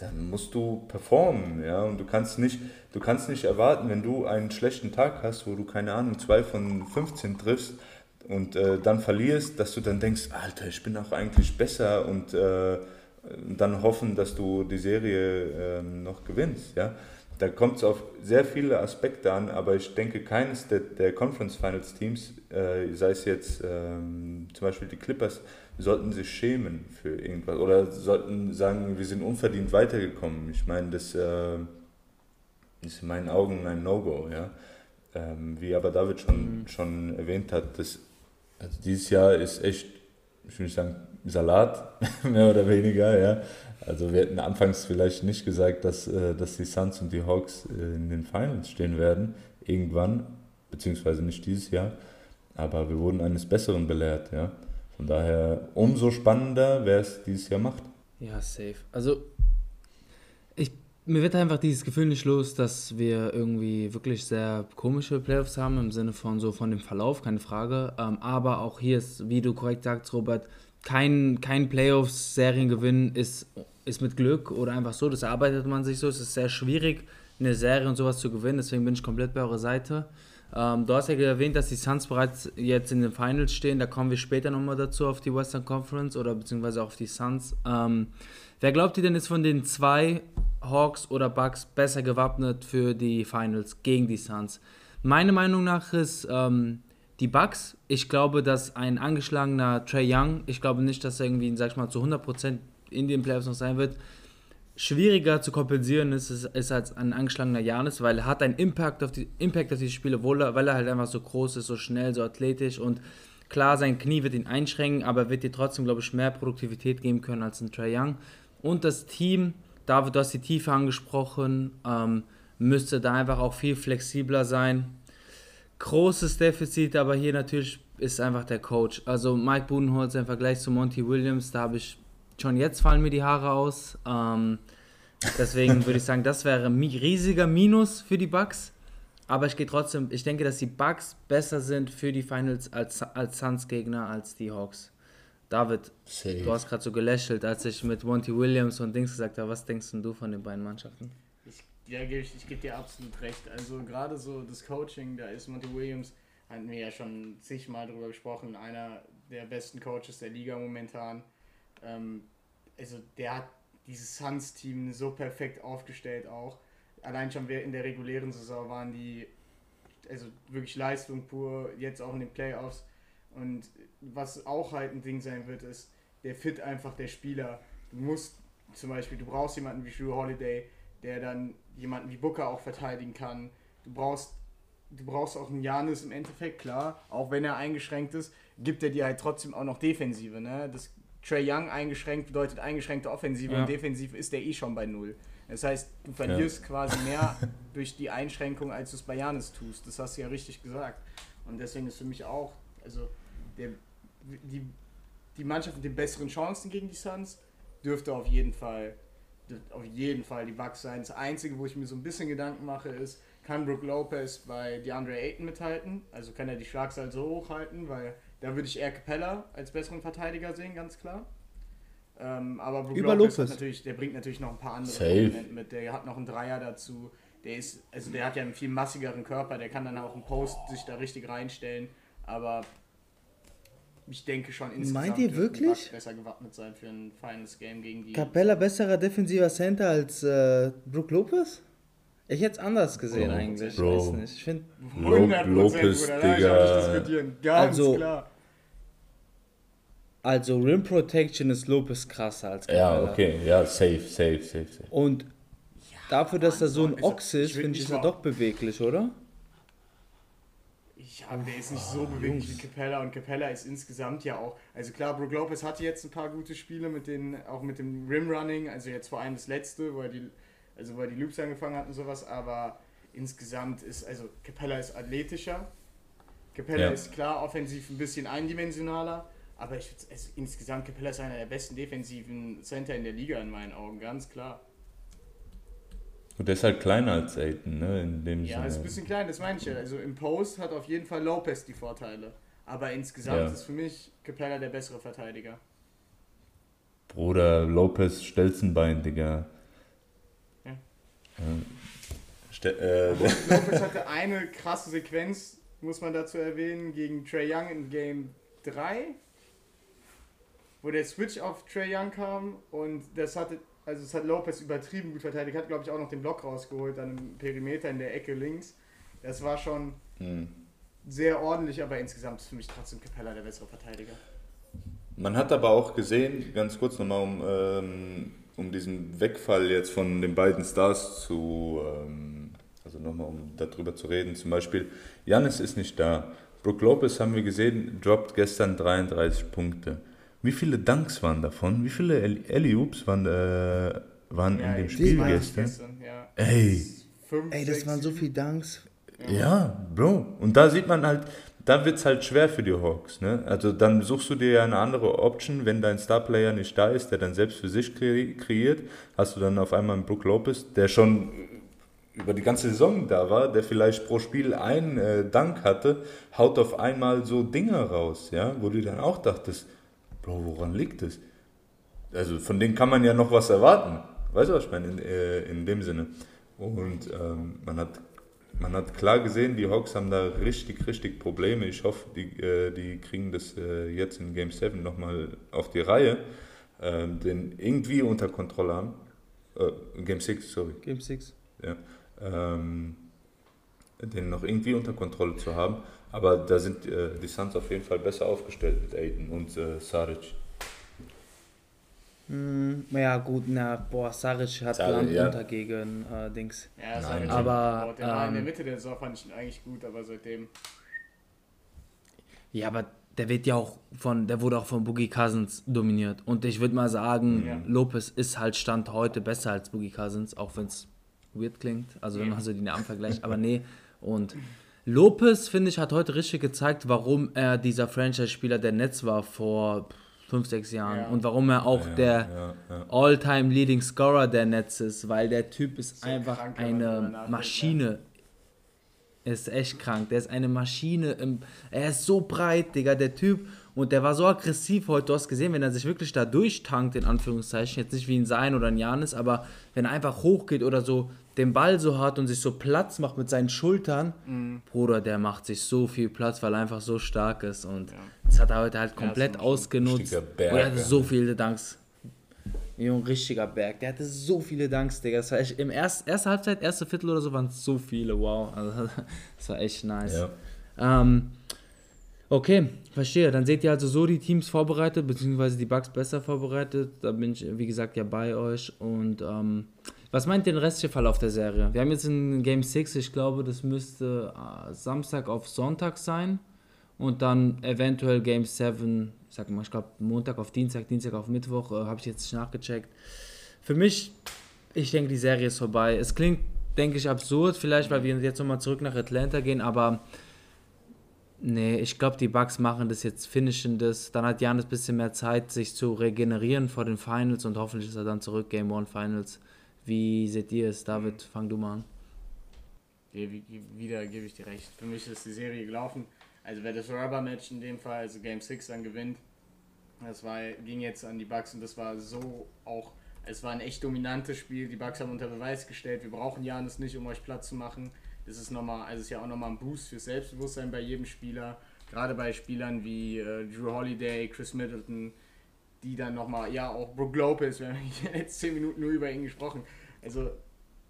Speaker 3: dann musst du performen, ja, und du kannst nicht, du kannst nicht erwarten, wenn du einen schlechten Tag hast, wo du, keine Ahnung, zwei von 15 triffst und äh, dann verlierst, dass du dann denkst, Alter, ich bin auch eigentlich besser und äh, dann hoffen, dass du die Serie äh, noch gewinnst, ja. Da kommt es auf sehr viele Aspekte an, aber ich denke, keines der, der Conference Finals Teams, äh, sei es jetzt ähm, zum Beispiel die Clippers, sollten sich schämen für irgendwas oder sollten sagen, wir sind unverdient weitergekommen. Ich meine, das äh, ist in meinen Augen ein No-Go. Ja? Ähm, wie aber David schon, mhm. schon erwähnt hat, das, also dieses Jahr ist echt, ich nicht sagen, Salat, [LAUGHS] mehr oder weniger. Ja? Also wir hätten anfangs vielleicht nicht gesagt, dass, äh, dass die Suns und die Hawks äh, in den Finals stehen werden, irgendwann, beziehungsweise nicht dieses Jahr. Aber wir wurden eines Besseren belehrt, ja. Von daher umso spannender, wer es dieses Jahr macht.
Speaker 1: Ja, safe. Also, ich, mir wird einfach dieses Gefühl nicht los, dass wir irgendwie wirklich sehr komische Playoffs haben, im Sinne von so von dem Verlauf, keine Frage. Ähm, aber auch hier ist, wie du korrekt sagst, Robert, kein, kein Playoffs-Seriengewinn ist, ist mit Glück oder einfach so. Das erarbeitet man sich so. Es ist sehr schwierig, eine Serie und sowas zu gewinnen. Deswegen bin ich komplett bei eurer Seite. Ähm, du hast ja erwähnt, dass die Suns bereits jetzt in den Finals stehen. Da kommen wir später nochmal dazu auf die Western Conference oder beziehungsweise auf die Suns. Ähm, wer glaubt ihr denn ist von den zwei Hawks oder Bucks besser gewappnet für die Finals gegen die Suns? Meine Meinung nach ist ähm, die Bucks. Ich glaube, dass ein angeschlagener Trey Young, ich glaube nicht, dass er irgendwie, sag ich mal, zu 100% in den Playoffs noch sein wird schwieriger zu kompensieren ist, ist, ist als ein angeschlagener Janis, weil er hat einen Impact auf die, Impact auf die Spiele, er, weil er halt einfach so groß ist, so schnell, so athletisch und klar, sein Knie wird ihn einschränken, aber wird dir trotzdem, glaube ich, mehr Produktivität geben können als ein Trae Young. Und das Team, David, du hast die Tiefe angesprochen, ähm, müsste da einfach auch viel flexibler sein. Großes Defizit, aber hier natürlich ist einfach der Coach. Also Mike Budenholzer im Vergleich zu Monty Williams, da habe ich schon jetzt fallen mir die Haare aus. Ähm, deswegen würde ich sagen, das wäre ein riesiger Minus für die Bucks. Aber ich gehe trotzdem, ich denke, dass die Bucks besser sind für die Finals als, als Suns-Gegner als die Hawks. David, Safe. du hast gerade so gelächelt, als ich mit Monty Williams und Dings gesagt habe. Was denkst du von den beiden Mannschaften?
Speaker 2: Ja, ich, ich gebe dir absolut recht. Also gerade so das Coaching, da ist Monty Williams, hatten wir ja schon zigmal drüber gesprochen, einer der besten Coaches der Liga momentan. Ähm, also der hat dieses Suns-Team so perfekt aufgestellt auch. Allein schon in der regulären Saison waren die also wirklich Leistung pur, jetzt auch in den Playoffs. Und was auch halt ein Ding sein wird, ist der Fit einfach der Spieler. Du musst zum Beispiel, du brauchst jemanden wie Drew Holiday, der dann jemanden wie Booker auch verteidigen kann. Du brauchst, du brauchst auch einen Janis im Endeffekt, klar, auch wenn er eingeschränkt ist, gibt er dir halt trotzdem auch noch Defensive. Ne? Das Trey Young eingeschränkt bedeutet eingeschränkte Offensive ja. und defensiv ist der eh schon bei Null. Das heißt, du verlierst ja. quasi mehr [LAUGHS] durch die Einschränkung, als du es bei Janis tust. Das hast du ja richtig gesagt. Und deswegen ist für mich auch, also der, die, die Mannschaft mit den besseren Chancen gegen die Suns dürfte auf jeden Fall auf jeden Fall die Bucks sein. Das Einzige, wo ich mir so ein bisschen Gedanken mache, ist, kann Brook Lopez bei DeAndre Ayton mithalten? Also kann er die Schlagzahl so hochhalten, weil da würde ich eher Capella als besseren Verteidiger sehen, ganz klar. Ähm, aber Brook
Speaker 1: Über Lopez,
Speaker 2: Lopez natürlich, der bringt natürlich noch ein paar andere Elemente mit. Der hat noch einen Dreier dazu. Der ist, also der hat ja einen viel massigeren Körper, der kann dann auch im Post sich da richtig reinstellen. Aber ich denke schon
Speaker 1: insgesamt Meint ihr wirklich?
Speaker 2: besser gewappnet sein für ein Finals Game gegen die.
Speaker 1: Capella besserer defensiver Center als äh, Brook Lopez? Ich hätte es anders gesehen Bro, eigentlich. Bro. Ich weiß nicht. Ich finde
Speaker 3: Lopez, Digga.
Speaker 1: Ganz also, klar. Also Rim Protection ist Lopez krasser als
Speaker 3: Capella. Ja, okay, ja, safe, safe, safe, safe.
Speaker 1: Und ja, dafür, dass er so ein Ochs ist, finde ich, ist er doch beweglich, oder?
Speaker 2: Ja, der ist nicht so beweglich wie Capella und Capella ist insgesamt ja auch. Also klar, Brook Lopez hatte jetzt ein paar gute Spiele mit den, auch mit dem Rimrunning, also jetzt vor allem das letzte, wo er die, also wo er die Loops angefangen hat und sowas, aber insgesamt ist, also Capella ist athletischer. Capella ja. ist klar offensiv ein bisschen eindimensionaler, aber ich also insgesamt Capella ist einer der besten defensiven Center in der Liga in meinen Augen, ganz klar.
Speaker 3: Und der ist halt kleiner als Aiden, ne? In dem
Speaker 2: ja, Sinne. ist ein bisschen klein, das meine ich ja. Also im Post hat auf jeden Fall Lopez die Vorteile. Aber insgesamt ja. ist für mich Capella der bessere Verteidiger.
Speaker 3: Bruder, Lopez Stelzenbein, Digga. Ja.
Speaker 2: ja. Äh, [LAUGHS] Lopez hatte eine krasse Sequenz, muss man dazu erwähnen, gegen Trey Young in Game 3, wo der Switch auf Trey Young kam und das hatte also es hat Lopez übertrieben gut verteidigt, hat glaube ich auch noch den Block rausgeholt, dann im Perimeter in der Ecke links. Das war schon hm. sehr ordentlich, aber insgesamt ist für mich trotzdem Capella der bessere Verteidiger.
Speaker 3: Man hat aber auch gesehen, ganz kurz nochmal, um, ähm, um diesen Wegfall jetzt von den beiden Stars zu, ähm, also nochmal um darüber zu reden, zum Beispiel, Janis ist nicht da. Brook Lopez haben wir gesehen, droppt gestern 33 Punkte. Wie viele Dunks waren davon? Wie viele Alley-Oops waren, äh, waren ja, in dem Spiel gestern? gestern ja. Ey.
Speaker 1: Fünf, Ey, das sechs, waren so viele Dunks.
Speaker 3: Ja. ja, Bro. Und da sieht man halt, da wird es halt schwer für die Hawks. Ne? Also dann suchst du dir ja eine andere Option, wenn dein Starplayer nicht da ist, der dann selbst für sich kre kreiert, hast du dann auf einmal einen Brook Lopez, der schon über die ganze Saison da war, der vielleicht pro Spiel einen äh, Dank hatte, haut auf einmal so Dinge raus, ja, wo du dann auch dachtest, Bro, woran liegt es? Also von denen kann man ja noch was erwarten. Weißt du, was ich meine? In, äh, in dem Sinne. Und ähm, man, hat, man hat klar gesehen, die Hawks haben da richtig, richtig Probleme. Ich hoffe, die, äh, die kriegen das äh, jetzt in Game 7 nochmal auf die Reihe, ähm, den irgendwie unter Kontrolle haben. Äh, Game 6, sorry.
Speaker 1: Game 6.
Speaker 3: Ja. Ähm, den noch irgendwie unter Kontrolle zu haben. Aber da sind äh, die Suns auf jeden Fall besser aufgestellt mit Aiden und äh, Saric.
Speaker 1: Mm, ja gut, na, boah, Saric hat Saric, Land ja. unter gegen äh, Dings.
Speaker 2: Ja, Saric aber der war in der ähm, Mitte der Saison fand ich ihn eigentlich gut, aber seitdem.
Speaker 1: Ja, aber der wird ja auch von, der wurde auch von Boogie Cousins dominiert. Und ich würde mal sagen, ja. Lopez ist halt Stand heute besser als Boogie Cousins, auch wenn es weird klingt. Also wenn man so die Namen vergleicht. Aber nee. [LAUGHS] Und Lopez, finde ich, hat heute richtig gezeigt, warum er dieser Franchise-Spieler der Netz war vor fünf, sechs Jahren ja. und warum er auch ja, der ja, All-Time Leading Scorer der Netz ist, weil der Typ ist so einfach krank, eine Maschine. Er ist echt krank. Der ist eine Maschine. Im, er ist so breit, Digga, der Typ. Und der war so aggressiv heute. Du hast gesehen, wenn er sich wirklich da durchtankt, in Anführungszeichen, jetzt nicht wie ein Sein oder ein Janis, aber wenn er einfach hochgeht oder so den Ball so hat und sich so Platz macht mit seinen Schultern, mhm. Bruder, der macht sich so viel Platz, weil er einfach so stark ist. Und ja. das hat er heute halt komplett ja, ausgenutzt. Berg, und er hatte so viele Danks. Ein richtiger Berg. Der hatte so viele Danks, Digga. Das war echt, Im ersten erste Halbzeit, erste Viertel oder so waren es so viele. Wow. [LAUGHS] Also, das war echt nice. Ja. Ähm, okay, verstehe. Dann seht ihr also so die Teams vorbereitet, beziehungsweise die Bugs besser vorbereitet. Da bin ich, wie gesagt, ja bei euch. Und ähm, was meint den restliche Verlauf der Serie? Wir haben jetzt in Game 6, ich glaube, das müsste äh, Samstag auf Sonntag sein. Und dann eventuell Game 7, ich sag mal, ich glaube Montag auf Dienstag, Dienstag auf Mittwoch, äh, habe ich jetzt nicht nachgecheckt. Für mich, ich denke, die Serie ist vorbei. Es klingt, denke ich, absurd, vielleicht, weil wir jetzt nochmal zurück nach Atlanta gehen, aber nee, ich glaube, die Bugs machen das jetzt, finishen das. Dann hat Jan ein bisschen mehr Zeit, sich zu regenerieren vor den Finals und hoffentlich ist er dann zurück, Game 1 Finals. Wie seht ihr es? David, fang du mal an.
Speaker 2: Wieder gebe ich dir recht. Für mich ist die Serie gelaufen. Also wer das Rubber-Match in dem Fall, also Game 6 dann gewinnt, das war, ging jetzt an die Bugs und das war so auch Es war ein echt dominantes Spiel. Die Bucks haben unter Beweis gestellt, wir brauchen Janis nicht, um euch Platz zu machen. Das ist nochmal, also ist ja auch nochmal ein Boost für Selbstbewusstsein bei jedem Spieler. Gerade bei Spielern wie äh, Drew Holiday, Chris Middleton, die dann nochmal, ja, auch Brook Lopez, wir haben [LAUGHS] jetzt 10 Minuten nur über ihn gesprochen. Also,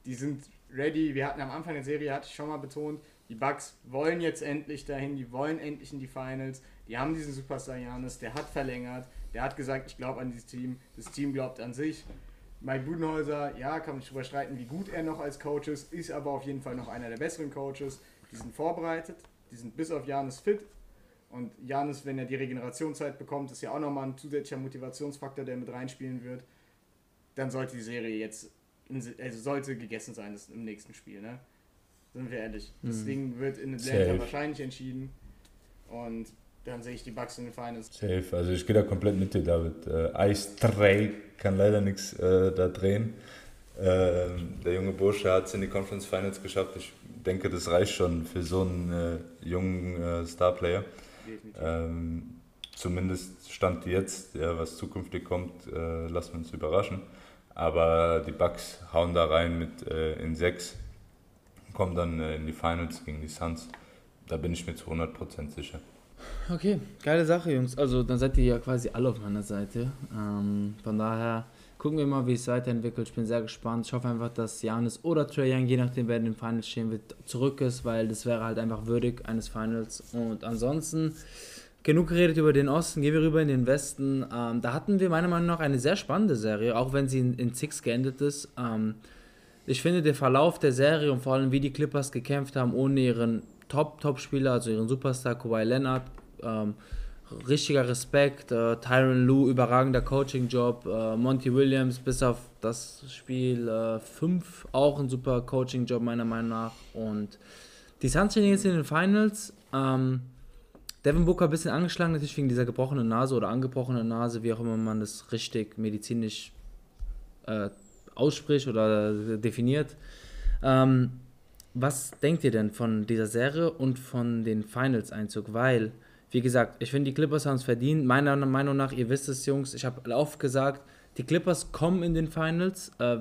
Speaker 2: die sind ready. Wir hatten am Anfang der Serie, hatte ich schon mal betont, die Bucks wollen jetzt endlich dahin, die wollen endlich in die Finals. Die haben diesen Superstar Janis, der hat verlängert, der hat gesagt, ich glaube an dieses Team, das Team glaubt an sich. Mike Budenholzer, ja, kann man sich drüber streiten, wie gut er noch als Coach ist, ist aber auf jeden Fall noch einer der besseren Coaches. Die sind vorbereitet, die sind bis auf Janis fit. Und Janis, wenn er die Regenerationszeit bekommt, ist ja auch nochmal ein zusätzlicher Motivationsfaktor, der mit reinspielen wird. Dann sollte die Serie jetzt, also sollte gegessen sein im nächsten Spiel, ne? Sind wir ehrlich. Das mhm. Ding wird in Atlanta Safe. wahrscheinlich entschieden. Und dann sehe ich die Bucks in den Finals.
Speaker 3: Safe, also ich gehe da komplett mit dir, David. Äh, Ice Trey kann leider nichts äh, da drehen. Äh, der junge Bursche hat es in die Conference Finals geschafft. Ich denke, das reicht schon für so einen äh, jungen äh, Starplayer. Ähm, zumindest stand jetzt, ja, was zukünftig kommt, äh, lassen wir uns überraschen. Aber die Bucks hauen da rein mit äh, in 6, kommen dann äh, in die Finals gegen die Suns. Da bin ich mir zu 100% sicher.
Speaker 1: Okay, geile Sache, Jungs. Also dann seid ihr ja quasi alle auf meiner Seite. Ähm, von daher gucken wir mal, wie es weiterentwickelt. Ich bin sehr gespannt. Ich hoffe einfach, dass Janis oder Trey Young, je nachdem wer in den Finals stehen wird, zurück ist, weil das wäre halt einfach würdig eines Finals. Und ansonsten genug geredet über den Osten, gehen wir rüber in den Westen. Ähm, da hatten wir meiner Meinung nach eine sehr spannende Serie, auch wenn sie in, in Six geendet ist. Ähm, ich finde, der Verlauf der Serie und vor allem, wie die Clippers gekämpft haben, ohne ihren Top-Top-Spieler, also ihren Superstar Kawhi Leonard, ähm, richtiger Respekt. Äh, Tyron Lue, überragender Coaching-Job. Äh, Monty Williams, bis auf das Spiel 5, äh, auch ein super Coaching-Job, meiner Meinung nach. Und die Suns stehen jetzt in den Finals. Ähm, Devin Booker ein bisschen angeschlagen, natürlich wegen dieser gebrochenen Nase oder angebrochenen Nase, wie auch immer man das richtig medizinisch äh, ausspricht oder definiert. Ähm, was denkt ihr denn von dieser Serie und von den Finals-Einzug? Weil wie gesagt, ich finde, die Clippers haben es verdient. Meiner Meinung nach, ihr wisst es, Jungs, ich habe oft gesagt, die Clippers kommen in den Finals. Äh,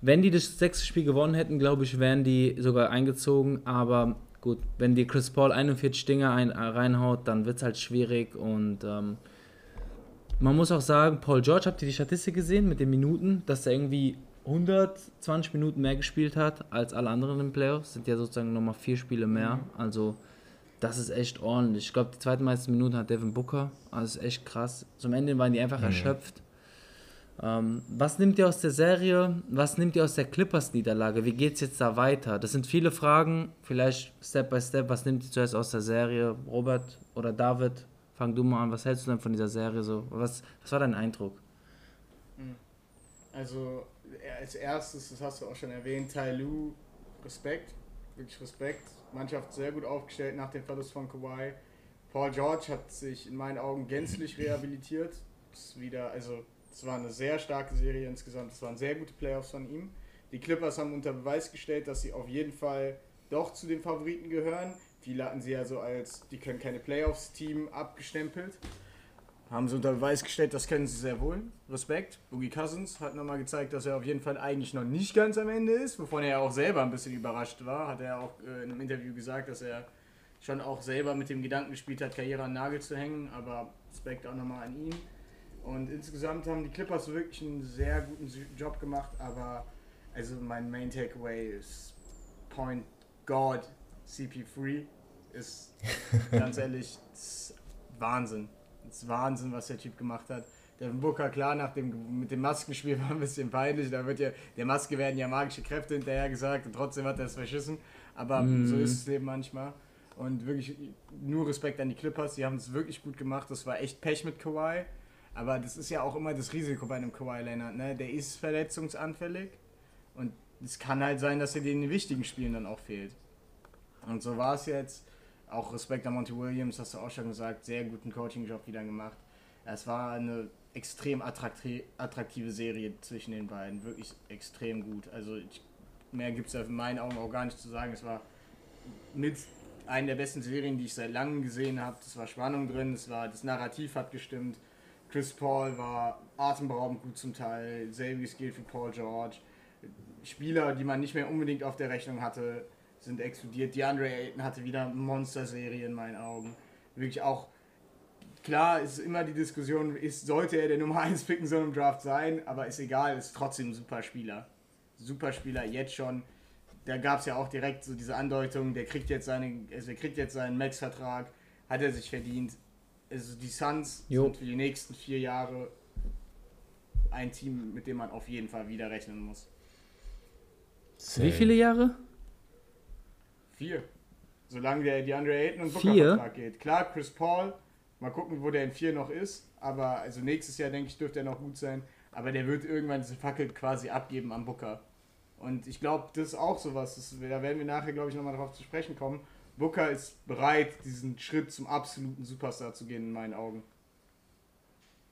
Speaker 1: wenn die das sechste Spiel gewonnen hätten, glaube ich, wären die sogar eingezogen. Aber gut, wenn die Chris Paul 41 Dinger ein, äh, reinhaut, dann wird es halt schwierig. Und ähm, man muss auch sagen, Paul George, habt ihr die Statistik gesehen mit den Minuten, dass er irgendwie 120 Minuten mehr gespielt hat als alle anderen im Playoffs? Sind ja sozusagen nochmal vier Spiele mehr. Mhm. Also das ist echt ordentlich. Ich glaube, die zweiten meisten Minuten hat Devin Booker. Also ist echt krass. Zum Ende waren die einfach mhm. erschöpft. Ähm, was nimmt ihr aus der Serie? Was nimmt ihr aus der Clippers-Niederlage? Wie geht es jetzt da weiter? Das sind viele Fragen. Vielleicht Step by Step. Was nimmt ihr zuerst aus der Serie? Robert oder David? Fang du mal an. Was hältst du denn von dieser Serie so? Was, was war dein Eindruck?
Speaker 2: Also, als erstes, das hast du auch schon erwähnt, Tai Lu, Respekt. Wirklich Respekt Mannschaft sehr gut aufgestellt nach dem Verlust von Kawhi. Paul George hat sich in meinen Augen gänzlich rehabilitiert. Das also es war eine sehr starke Serie insgesamt. Es waren sehr gute Playoffs von ihm. Die Clippers haben unter Beweis gestellt, dass sie auf jeden Fall doch zu den Favoriten gehören. Viele hatten sie ja so als, die können keine Playoffs-Team abgestempelt. Haben sie unter Beweis gestellt, das können sie sehr wohl. Respekt. Boogie Cousins hat nochmal gezeigt, dass er auf jeden Fall eigentlich noch nicht ganz am Ende ist, wovon er auch selber ein bisschen überrascht war. Hat er auch äh, in einem Interview gesagt, dass er schon auch selber mit dem Gedanken gespielt hat, Karriere an Nagel zu hängen. Aber Respekt auch nochmal an ihn. Und insgesamt haben die Clippers wirklich einen sehr guten Job gemacht. Aber also mein Main Takeaway ist Point God CP3 ist [LAUGHS] ganz ehrlich Wahnsinn. Das ist Wahnsinn, was der Typ gemacht hat. Der Booker, klar, nach dem, mit dem Maskenspiel [LAUGHS] war ein bisschen peinlich. Da wird ja, der Maske werden ja magische Kräfte hinterher gesagt und trotzdem hat er es verschissen. Aber mm. so ist das Leben manchmal. Und wirklich nur Respekt an die Clippers. Die haben es wirklich gut gemacht. Das war echt Pech mit Kawhi. Aber das ist ja auch immer das Risiko bei einem Kawhi Leonard. Ne? Der ist verletzungsanfällig. Und es kann halt sein, dass er den wichtigen Spielen dann auch fehlt. Und so war es jetzt. Auch Respekt an Monty Williams, hast du auch schon gesagt, sehr guten Coaching-Job wieder gemacht. Es war eine extrem attraktive Serie zwischen den beiden, wirklich extrem gut. Also ich, mehr gibt es in meinen Augen auch gar nicht zu sagen. Es war mit einer der besten Serien, die ich seit langem gesehen habe. Es war Spannung drin, es war, das Narrativ hat gestimmt. Chris Paul war atemberaubend gut zum Teil, selbiges gilt für Paul George. Spieler, die man nicht mehr unbedingt auf der Rechnung hatte, sind explodiert. DeAndre Ayton hatte wieder Monster-Serie in meinen Augen. Wirklich auch, klar ist immer die Diskussion, ist, sollte er der Nummer 1 Pick in so einem Draft sein, aber ist egal, ist trotzdem ein super Spieler. Super Spieler, jetzt schon. Da gab es ja auch direkt so diese Andeutung, der kriegt jetzt, seine, also der kriegt jetzt seinen Max-Vertrag, hat er sich verdient. Also die Suns jo. sind für die nächsten vier Jahre ein Team, mit dem man auf jeden Fall wieder rechnen muss.
Speaker 1: Wie viele Jahre?
Speaker 2: Vier. Solange der die Andre Ayton und Booker-Vertrag geht. Klar, Chris Paul, mal gucken, wo der in vier noch ist. Aber also nächstes Jahr, denke ich, dürfte er noch gut sein. Aber der wird irgendwann diese Fackel quasi abgeben am Booker. Und ich glaube, das ist auch sowas. Das, da werden wir nachher, glaube ich, nochmal darauf zu sprechen kommen. Booker ist bereit, diesen Schritt zum absoluten Superstar zu gehen, in meinen Augen.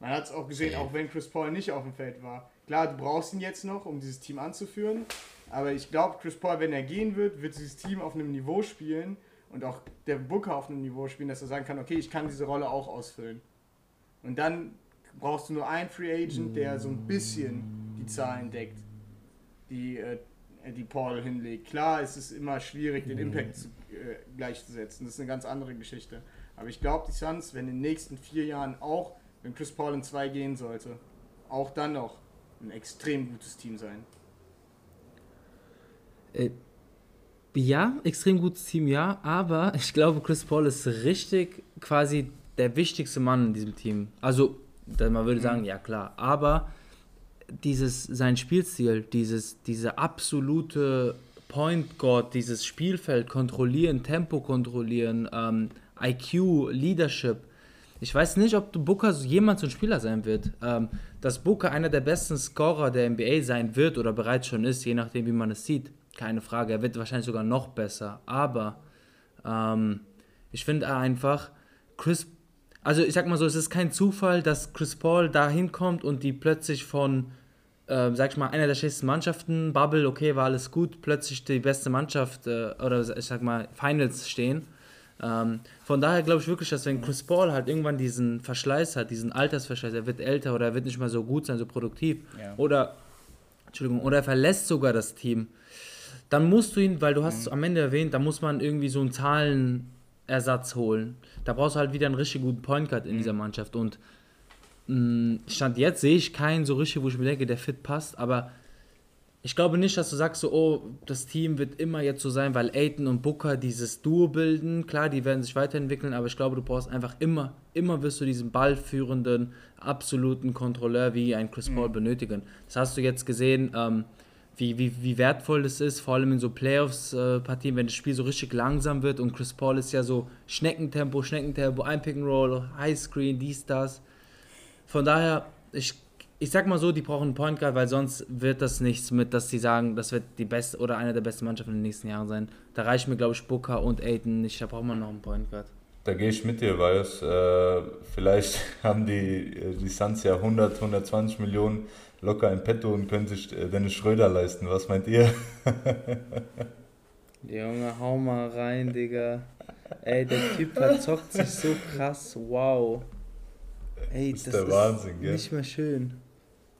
Speaker 2: Man hat es auch gesehen, auch wenn Chris Paul nicht auf dem Feld war. Klar, du brauchst ihn jetzt noch, um dieses Team anzuführen. Aber ich glaube, Chris Paul, wenn er gehen wird, wird dieses Team auf einem Niveau spielen und auch der Booker auf einem Niveau spielen, dass er sagen kann, okay, ich kann diese Rolle auch ausfüllen. Und dann brauchst du nur einen Free Agent, der so ein bisschen die Zahlen deckt, die, äh, die Paul hinlegt. Klar, es ist immer schwierig, den Impact zu, äh, gleichzusetzen. Das ist eine ganz andere Geschichte. Aber ich glaube, die Suns, wenn in den nächsten vier Jahren auch, wenn Chris Paul in zwei gehen sollte, auch dann noch ein extrem gutes Team sein.
Speaker 1: Äh, ja, extrem gutes Team, ja, aber [LAUGHS] ich glaube, Chris Paul ist richtig quasi der wichtigste Mann in diesem Team. Also, man würde mhm. sagen, ja klar, aber dieses, sein Spielstil, dieses, diese absolute Point Guard, dieses Spielfeld kontrollieren, Tempo kontrollieren, ähm, IQ, Leadership, ich weiß nicht, ob Booker jemals so ein Spieler sein wird. Ähm, dass Booker einer der besten Scorer der NBA sein wird oder bereits schon ist, je nachdem, wie man es sieht. Keine Frage. Er wird wahrscheinlich sogar noch besser. Aber ähm, ich finde einfach, Chris. Also, ich sag mal so, es ist kein Zufall, dass Chris Paul da hinkommt und die plötzlich von, äh, sag ich mal, einer der schlechtesten Mannschaften, Bubble, okay, war alles gut, plötzlich die beste Mannschaft äh, oder ich sag mal, Finals stehen. Ähm, von daher glaube ich wirklich, dass wenn Chris Paul halt irgendwann diesen Verschleiß hat, diesen Altersverschleiß, er wird älter oder er wird nicht mehr so gut sein, so produktiv, ja. oder, Entschuldigung, oder er verlässt sogar das Team, dann musst du ihn, weil du hast es mhm. am Ende erwähnt, da muss man irgendwie so einen Zahlenersatz holen. Da brauchst du halt wieder einen richtig guten Point Guard in mhm. dieser Mannschaft und mh, mm, Stand jetzt sehe ich keinen so richtig, wo ich mir denke, der fit passt, aber ich glaube nicht, dass du sagst, so, oh, das Team wird immer jetzt so sein, weil Aiton und Booker dieses Duo bilden. Klar, die werden sich weiterentwickeln, aber ich glaube, du brauchst einfach immer, immer wirst du diesen ballführenden, absoluten Kontrolleur wie ein Chris Paul mhm. benötigen. Das hast du jetzt gesehen, ähm, wie, wie, wie wertvoll das ist, vor allem in so Playoffs-Partien, wenn das Spiel so richtig langsam wird und Chris Paul ist ja so Schneckentempo, Schneckentempo, ein Pick and Roll, Highscreen, dies, das. Von daher, ich ich sag mal so, die brauchen einen Point Guard, weil sonst wird das nichts mit, dass sie sagen, das wird die beste oder eine der besten Mannschaften in den nächsten Jahren sein. Da reicht mir, glaube ich, Booker und Aiden nicht. Da braucht man noch einen Point Guard.
Speaker 3: Da gehe ich mit dir, weil äh, vielleicht [LAUGHS] haben die, äh, die Suns ja 100, 120 Millionen locker in petto und können sich äh, Dennis Schröder leisten. Was meint ihr? [LAUGHS]
Speaker 1: Junge, hau mal rein, Digga. Ey, der Typ verzockt sich so krass. Wow. Ey, das ist das der ist Wahnsinn, gell? Nicht mehr schön.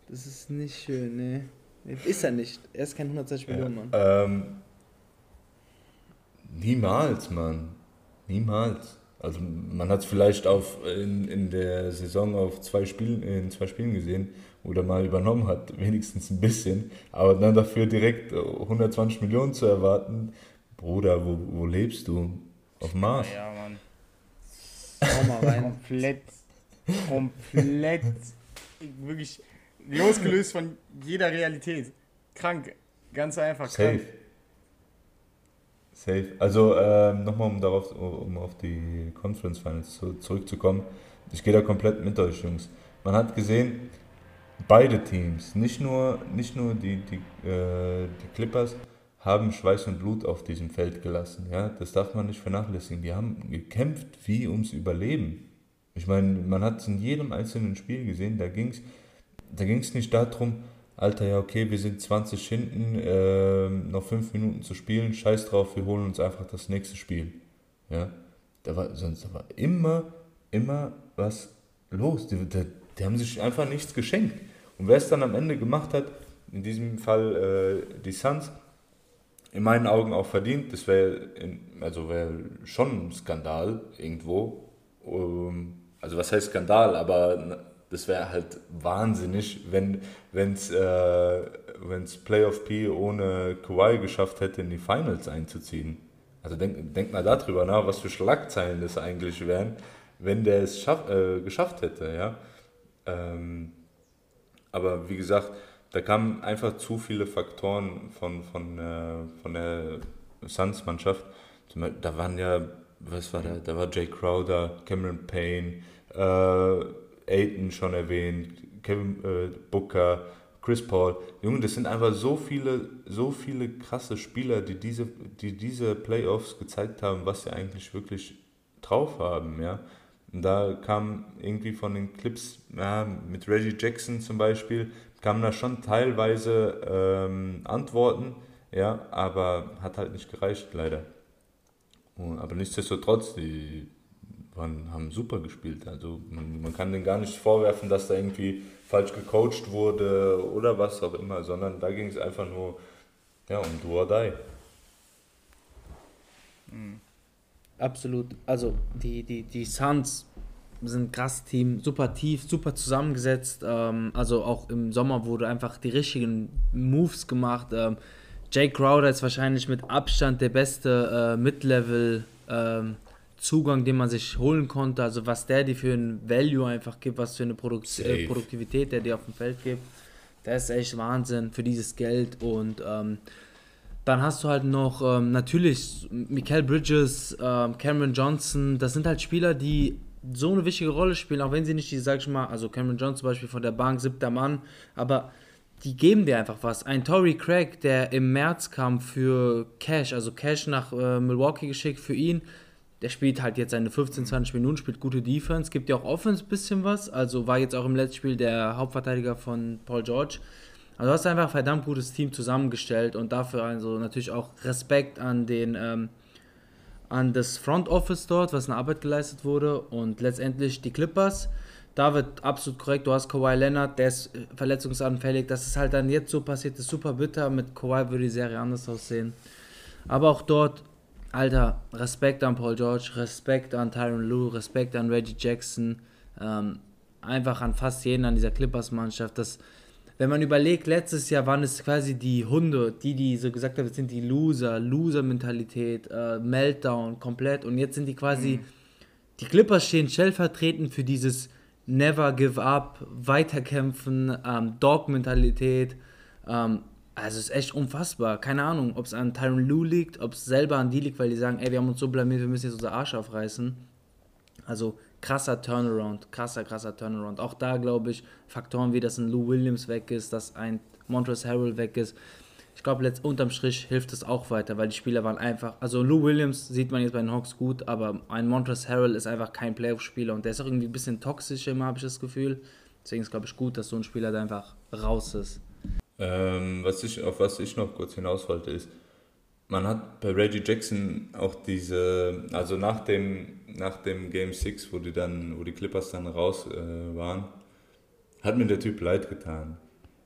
Speaker 1: Das ist nicht schön, ne. Ist er nicht. Er ist kein 120 ja, Millionen Mann.
Speaker 3: Ähm, niemals, Mann. Niemals. Also man hat es vielleicht auf, in, in der Saison auf zwei Spielen, in zwei Spielen gesehen, wo er mal übernommen hat, wenigstens ein bisschen. Aber dann dafür direkt 120 Millionen zu erwarten, Bruder, wo, wo lebst du? Auf Mars? Ja, Mann.
Speaker 2: Schau mal rein. komplett, komplett, wirklich Losgelöst von jeder Realität. Krank. Ganz einfach. Safe. Krank.
Speaker 3: Safe. Also ähm, nochmal, um darauf, um auf die Conference Finals zu, zurückzukommen. Ich gehe da komplett mit euch, Jungs. Man hat gesehen, beide Teams, nicht nur, nicht nur die, die, äh, die Clippers, haben Schweiß und Blut auf diesem Feld gelassen. Ja? Das darf man nicht vernachlässigen. Die haben gekämpft wie ums Überleben. Ich meine, man hat es in jedem einzelnen Spiel gesehen, da ging es da ging es nicht darum, Alter, ja, okay, wir sind 20 hinten, äh, noch 5 Minuten zu spielen, scheiß drauf, wir holen uns einfach das nächste Spiel. Ja, da war, sonst war immer, immer was los. Die, die, die haben sich einfach nichts geschenkt. Und wer es dann am Ende gemacht hat, in diesem Fall äh, die Suns, in meinen Augen auch verdient. Das wäre also wär schon ein Skandal irgendwo. Um, ähm, also was heißt Skandal, aber das wäre halt wahnsinnig, wenn es äh, wenn's Playoff P ohne Kawhi geschafft hätte, in die Finals einzuziehen. Also denk, denk mal darüber nach, was für Schlagzeilen das eigentlich wären, wenn der es äh, geschafft hätte, ja. Ähm, aber wie gesagt, da kamen einfach zu viele Faktoren von, von, äh, von der Suns-Mannschaft. Da waren ja, was war da? Da war Jay Crowder, Cameron Payne, äh, Aiton schon erwähnt, Kevin äh, Booker, Chris Paul. Junge, das sind einfach so viele, so viele krasse Spieler, die diese, die diese Playoffs gezeigt haben, was sie eigentlich wirklich drauf haben, ja. Und da kam irgendwie von den Clips, ja, mit Reggie Jackson zum Beispiel, kamen da schon teilweise ähm, Antworten, ja, aber hat halt nicht gereicht, leider. Und, aber nichtsdestotrotz, die waren, haben super gespielt. Also man, man kann denen gar nicht vorwerfen, dass da irgendwie falsch gecoacht wurde oder was auch immer, sondern da ging es einfach nur ja, um Do or Die.
Speaker 1: Mhm. Absolut. Also die, die, die Suns sind ein krasses Team, super tief, super zusammengesetzt. Ähm, also auch im Sommer wurde einfach die richtigen Moves gemacht. Ähm, Jake Crowder ist wahrscheinlich mit Abstand der beste äh, Mid-Level ähm, Zugang, den man sich holen konnte. Also was der dir für ein Value einfach gibt, was für eine Produkt äh, Produktivität der dir auf dem Feld gibt. Das ist echt Wahnsinn für dieses Geld. Und ähm, dann hast du halt noch ähm, natürlich Michael Bridges, ähm, Cameron Johnson. Das sind halt Spieler, die so eine wichtige Rolle spielen, auch wenn sie nicht, die, sag ich mal, also Cameron Johnson zum Beispiel von der Bank, siebter Mann, aber die geben dir einfach was. Ein Tory Craig, der im März kam für Cash, also Cash nach äh, Milwaukee geschickt für ihn, der spielt halt jetzt seine 15, 20 Minuten, spielt gute Defense, gibt ja auch Offense ein bisschen was, also war jetzt auch im letzten Spiel der Hauptverteidiger von Paul George. Also du hast einfach ein verdammt gutes Team zusammengestellt und dafür also natürlich auch Respekt an den ähm, an das Front Office dort, was eine Arbeit geleistet wurde und letztendlich die Clippers. Da wird absolut korrekt, du hast Kawhi Leonard, der ist äh, verletzungsanfällig. Das ist halt dann jetzt so passiert, ist super bitter. Mit Kawhi würde die Serie anders aussehen. Aber auch dort, Alter, Respekt an Paul George, Respekt an Tyron Lue, Respekt an Reggie Jackson, ähm, einfach an fast jeden an dieser Clippers-Mannschaft. Das wenn man überlegt, letztes Jahr waren es quasi die Hunde, die, die so gesagt haben, sind die Loser, Loser-Mentalität, äh, Meltdown komplett. Und jetzt sind die quasi, mhm. die Clippers stehen stellvertretend für dieses Never Give Up, Weiterkämpfen, ähm, Dog-Mentalität. Ähm, also es ist echt unfassbar. Keine Ahnung, ob es an Tyron Lue liegt, ob es selber an die liegt, weil die sagen, ey, wir haben uns so blamiert, wir müssen jetzt unser Arsch aufreißen. Also krasser Turnaround, krasser, krasser Turnaround. Auch da glaube ich, Faktoren wie, dass ein Lou Williams weg ist, dass ein Montrezl Harrell weg ist. Ich glaube, unterm Strich hilft es auch weiter, weil die Spieler waren einfach. Also Lou Williams sieht man jetzt bei den Hawks gut, aber ein Montrezl Harrell ist einfach kein Playoff-Spieler und der ist auch irgendwie ein bisschen toxisch immer, habe ich das Gefühl. Deswegen ist glaube ich gut, dass so ein Spieler da einfach raus ist.
Speaker 3: Ähm, was ich, auf was ich noch kurz hinaus wollte, ist, man hat bei Reggie Jackson auch diese, also nach dem, nach dem Game 6, wo die dann, wo die Clippers dann raus äh, waren, hat mir der Typ leid getan.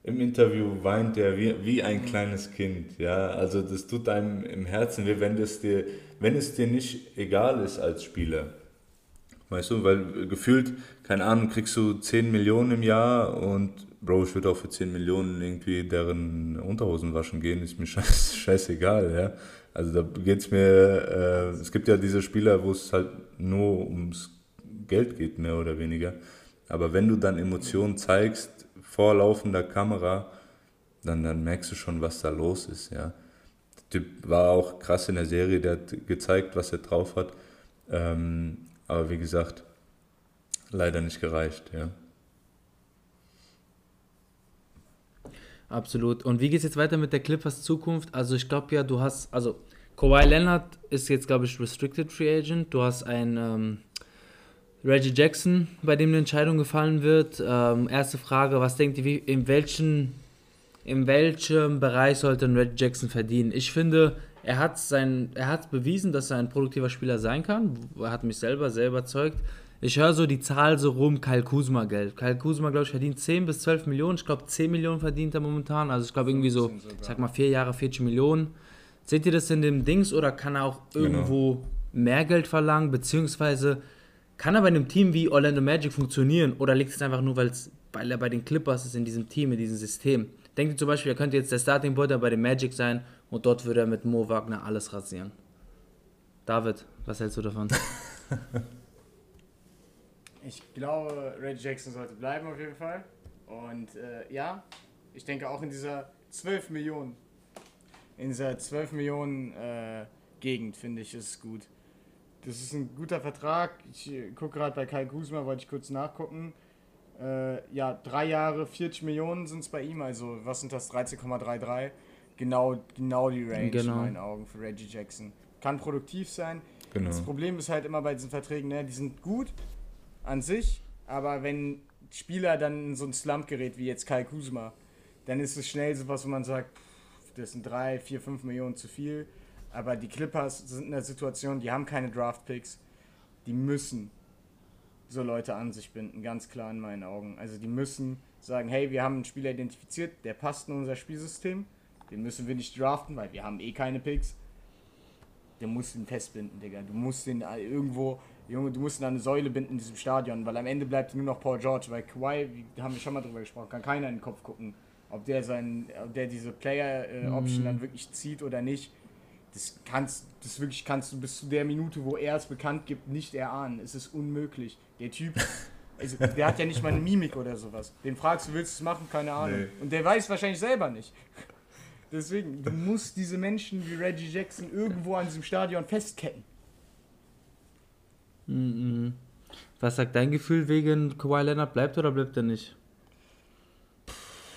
Speaker 3: Im Interview weint er wie, wie ein kleines Kind, ja, also das tut einem im Herzen weh, wenn es dir, wenn es dir nicht egal ist als Spieler. Weißt du, weil gefühlt, keine Ahnung, kriegst du 10 Millionen im Jahr und Bro, ich würde auch für 10 Millionen irgendwie deren Unterhosen waschen gehen, ist mir [LAUGHS] scheiß, scheißegal, ja. Also da geht es mir, äh, es gibt ja diese Spieler, wo es halt nur ums Geld geht, mehr oder weniger. Aber wenn du dann Emotionen zeigst, vor laufender Kamera, dann, dann merkst du schon, was da los ist, ja. Der Typ war auch krass in der Serie, der hat gezeigt, was er drauf hat. Ähm, aber wie gesagt, leider nicht gereicht, ja.
Speaker 1: Absolut. Und wie geht es jetzt weiter mit der Clippers Zukunft? Also ich glaube ja, du hast, also Kawhi Leonard ist jetzt, glaube ich, Restricted Free Agent. Du hast einen ähm, Reggie Jackson, bei dem eine Entscheidung gefallen wird. Ähm, erste Frage, was denkt ihr, wie, in, welchen, in welchem Bereich sollte ein Reggie Jackson verdienen? Ich finde, er hat, sein, er hat bewiesen, dass er ein produktiver Spieler sein kann. Er hat mich selber sehr überzeugt. Ich höre so die Zahl so rum, Kyle Kuzma Geld. Kyle Kuzma, glaube ich, verdient 10 bis 12 Millionen. Ich glaube, 10 Millionen verdient er momentan. Also ich glaube irgendwie so, ich sag mal, vier Jahre, 40 Millionen. Seht ihr das in dem Dings oder kann er auch
Speaker 3: Genau.
Speaker 1: irgendwo mehr Geld verlangen? Beziehungsweise kann er bei einem Team wie Orlando Magic funktionieren? Oder liegt es einfach nur, weil er bei den Clippers ist, in diesem Team, in diesem System? Denkt ihr zum Beispiel, er könnte jetzt der Starting Pointer bei den Magic sein und dort würde er mit Mo Wagner alles rasieren. David, was hältst du davon? [LAUGHS]
Speaker 2: Ich glaube, Reggie Jackson sollte bleiben auf jeden Fall. Und äh, ja, ich denke auch in dieser 12 Millionen, in dieser 12 Millionen äh, Gegend finde ich es gut. Das ist ein guter Vertrag. Ich äh, gucke gerade bei Kai Kuzma, wollte ich kurz nachgucken. Äh, ja, drei Jahre, 40 Millionen sind es bei ihm, also was sind das, 13,33? Genau, genau die Range
Speaker 1: Genau.
Speaker 2: in meinen Augen für Reggie Jackson. Kann produktiv sein,
Speaker 3: Genau.
Speaker 2: das Problem ist halt immer bei diesen Verträgen, ne, die sind gut an sich, aber wenn Spieler dann in so einen Slump gerät, wie jetzt Kai Kuzma, dann ist es schnell sowas, wo man sagt, pff, das sind 3, 4, 5 Millionen zu viel. Aber die Clippers sind in der Situation, die haben keine Draft-Picks. Die müssen so Leute an sich binden, ganz klar in meinen Augen. Also die müssen sagen, hey, wir haben einen Spieler identifiziert, der passt in unser Spielsystem. Den müssen wir nicht draften, weil wir haben eh keine Picks. Der muss ihn festbinden, Digga. Du musst den irgendwo, Junge, du musst ihn an eine Säule binden in diesem Stadion, weil am Ende bleibt nur noch Paul George, weil Kawhi, haben wir schon mal drüber gesprochen, kann keiner in den Kopf gucken, ob der sein, ob der diese Player-Option dann wirklich zieht oder nicht. Das kannst, das wirklich kannst du bis zu der Minute, wo er es bekannt gibt, nicht erahnen. Es ist unmöglich. Der Typ, [LAUGHS] also der hat ja nicht mal eine Mimik oder sowas. Den fragst du, willst du es machen? Keine Ahnung.
Speaker 3: Nee.
Speaker 2: Und der weiß wahrscheinlich selber nicht. [LAUGHS] Deswegen, du musst diese Menschen wie Reggie Jackson irgendwo an diesem Stadion festketten.
Speaker 1: Mhm. Was sagt dein Gefühl wegen Kawhi Leonard? Bleibt oder bleibt er nicht?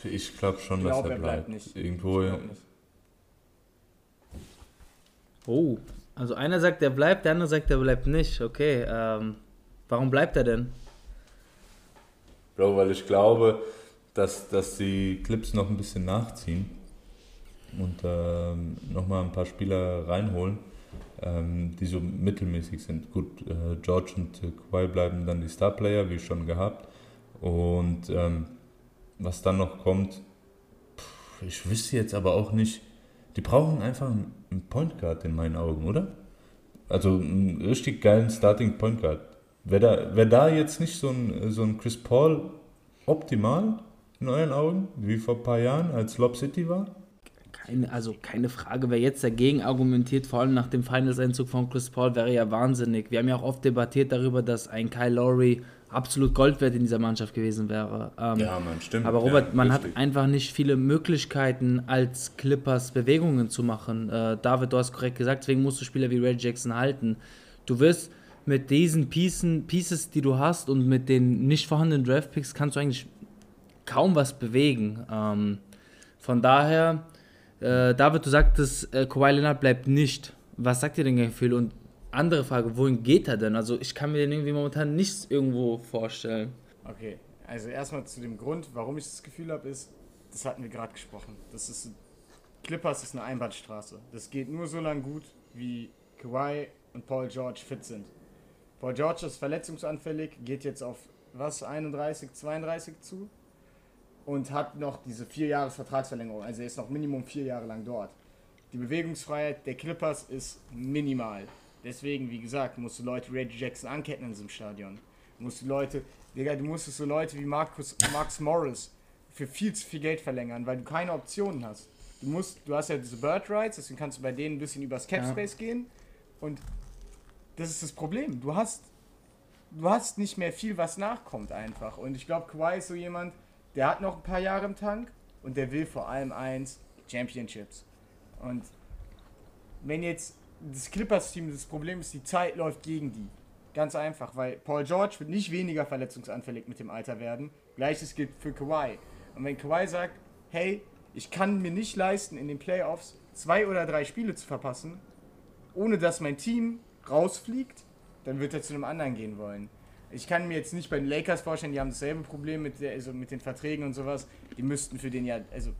Speaker 3: Ich glaube schon,
Speaker 2: Ich
Speaker 3: dass
Speaker 2: glaub,
Speaker 3: er
Speaker 2: er
Speaker 3: bleibt.
Speaker 2: bleibt nicht.
Speaker 3: Irgendwo,
Speaker 2: Ich
Speaker 3: ja.
Speaker 1: Oh, also einer sagt, er bleibt, der andere sagt, er bleibt nicht. Okay, ähm, warum bleibt er denn?
Speaker 3: Bro, weil ich glaube, dass, dass die Clips noch ein bisschen nachziehen und ähm, nochmal ein paar Spieler reinholen, ähm, die so mittelmäßig sind. Gut, äh, George und äh, Kawhi bleiben dann die Starplayer, wie schon gehabt. Und ähm, was dann noch kommt, pff, ich wüsste jetzt aber auch nicht. Die brauchen einfach einen Point Guard in meinen Augen, oder? Also einen richtig geilen Starting Point Guard. Wäre da, wär da jetzt nicht so ein, so ein Chris Paul optimal in euren Augen, wie vor ein paar Jahren, als Lob City war?
Speaker 1: Keine, also keine Frage, wer jetzt dagegen argumentiert, vor allem nach dem Finals-Einzug von Chris Paul, wäre ja wahnsinnig. Wir haben ja auch oft debattiert darüber, dass ein Kyle Lowry absolut Gold wert in dieser Mannschaft gewesen wäre. Ähm,
Speaker 3: man, stimmt.
Speaker 1: Aber Robert,
Speaker 3: ja,
Speaker 1: man
Speaker 3: richtig.
Speaker 1: hat einfach nicht viele Möglichkeiten, als Clippers Bewegungen zu machen. Äh, David, du hast korrekt gesagt, deswegen musst du Spieler wie Ray Jackson halten. Du wirst mit diesen Piecen, Pieces, die du hast und mit den nicht vorhandenen Draftpicks, kannst du eigentlich kaum was bewegen. Ähm, von daher, äh, David, du sagtest, äh, Kawhi Leonard bleibt nicht. Was sagt dir denn Gefühl? Und andere Frage, wohin geht er denn? Also ich kann mir den irgendwie momentan nichts irgendwo vorstellen.
Speaker 2: Okay, also erstmal zu dem Grund, warum ich das Gefühl habe, ist, das hatten wir gerade gesprochen. Das ist Clippers ist eine Einbahnstraße. Das geht nur so lang gut, wie Kawhi und Paul George fit sind. Paul George ist verletzungsanfällig, geht jetzt auf was 31, 32 zu und hat noch diese vier Jahres Vertragsverlängerung. Also er ist noch Minimum vier Jahre lang dort. Die Bewegungsfreiheit der Clippers ist minimal. Deswegen, wie gesagt, musst du Leute Reggie Jackson anketten in diesem Stadion. Du musst die Leute, Digga, du musstest so Leute wie Marcus, Max Morris für viel zu viel Geld verlängern, weil du keine Optionen hast. Du musst, du hast ja diese Bird Rights, deswegen kannst du bei denen ein bisschen übers Cap
Speaker 1: Ja.
Speaker 2: Space gehen. Und das ist das Problem. Du hast, du hast nicht mehr viel, was nachkommt einfach. Und ich glaube, Kawhi ist so jemand, der hat noch ein paar Jahre im Tank und der will vor allem eins, Championships. Und wenn jetzt das Clippers-Team, das Problem ist, die Zeit läuft gegen die. Ganz einfach, weil Paul George wird nicht weniger verletzungsanfällig mit dem Alter werden. Gleiches gilt für Kawhi. Und wenn Kawhi sagt, hey, ich kann mir nicht leisten, in den Playoffs zwei oder drei Spiele zu verpassen, ohne dass mein Team rausfliegt, dann wird er zu einem anderen gehen wollen. Ich kann mir jetzt nicht bei den Lakers vorstellen, die haben dasselbe Problem mit, der, also mit den Verträgen und sowas. Die müssten für den ja, also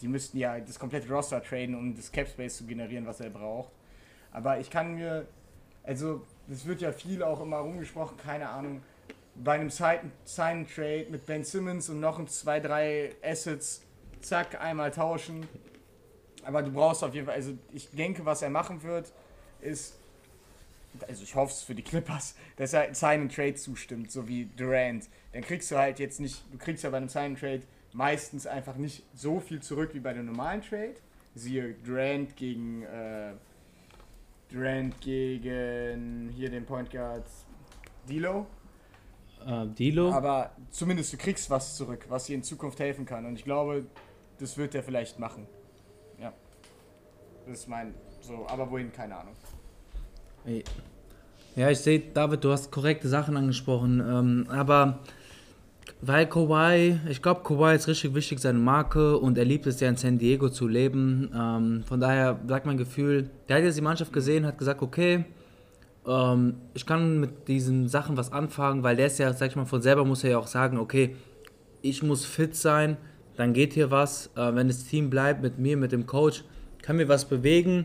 Speaker 2: die müssten ja das komplette Roster traden, um das Cap Space zu generieren, was er braucht. Aber ich kann mir also es wird ja viel auch immer rumgesprochen, keine Ahnung, bei einem Sign-Trade mit Ben Simmons und noch ein, zwei, drei Assets, zack, einmal tauschen. Aber du brauchst auf jeden Fall, also ich denke, was er machen wird, ist, also ich hoffe es für die Clippers, [LAUGHS] dass er Sign Trade zustimmt, so wie Durant. Dann kriegst du halt jetzt nicht, du kriegst ja bei einem Sign Trade meistens einfach nicht so viel zurück wie bei einem normalen Trade. Siehe Durant gegen äh, Durant gegen hier den Point Guard Dilo.
Speaker 1: Äh, Dilo.
Speaker 2: Aber zumindest du kriegst was zurück, was dir in Zukunft helfen kann. Und ich glaube, das wird er vielleicht machen. Ja. Das ist mein so, aber wohin, keine Ahnung.
Speaker 1: Ja, ich sehe, David, du hast korrekte Sachen angesprochen. Ähm, aber weil Kawhi, ich glaube, Kawhi ist richtig wichtig, seine Marke und er liebt es ja in San Diego zu leben. Ähm, von daher sagt mein Gefühl, der hat jetzt die Mannschaft gesehen, hat gesagt, okay, ähm, ich kann mit diesen Sachen was anfangen, weil der ist ja, sag ich mal, von selber muss er ja auch sagen, okay, ich muss fit sein, dann geht hier was. Äh, wenn das Team bleibt mit mir, mit dem Coach, kann mir was bewegen.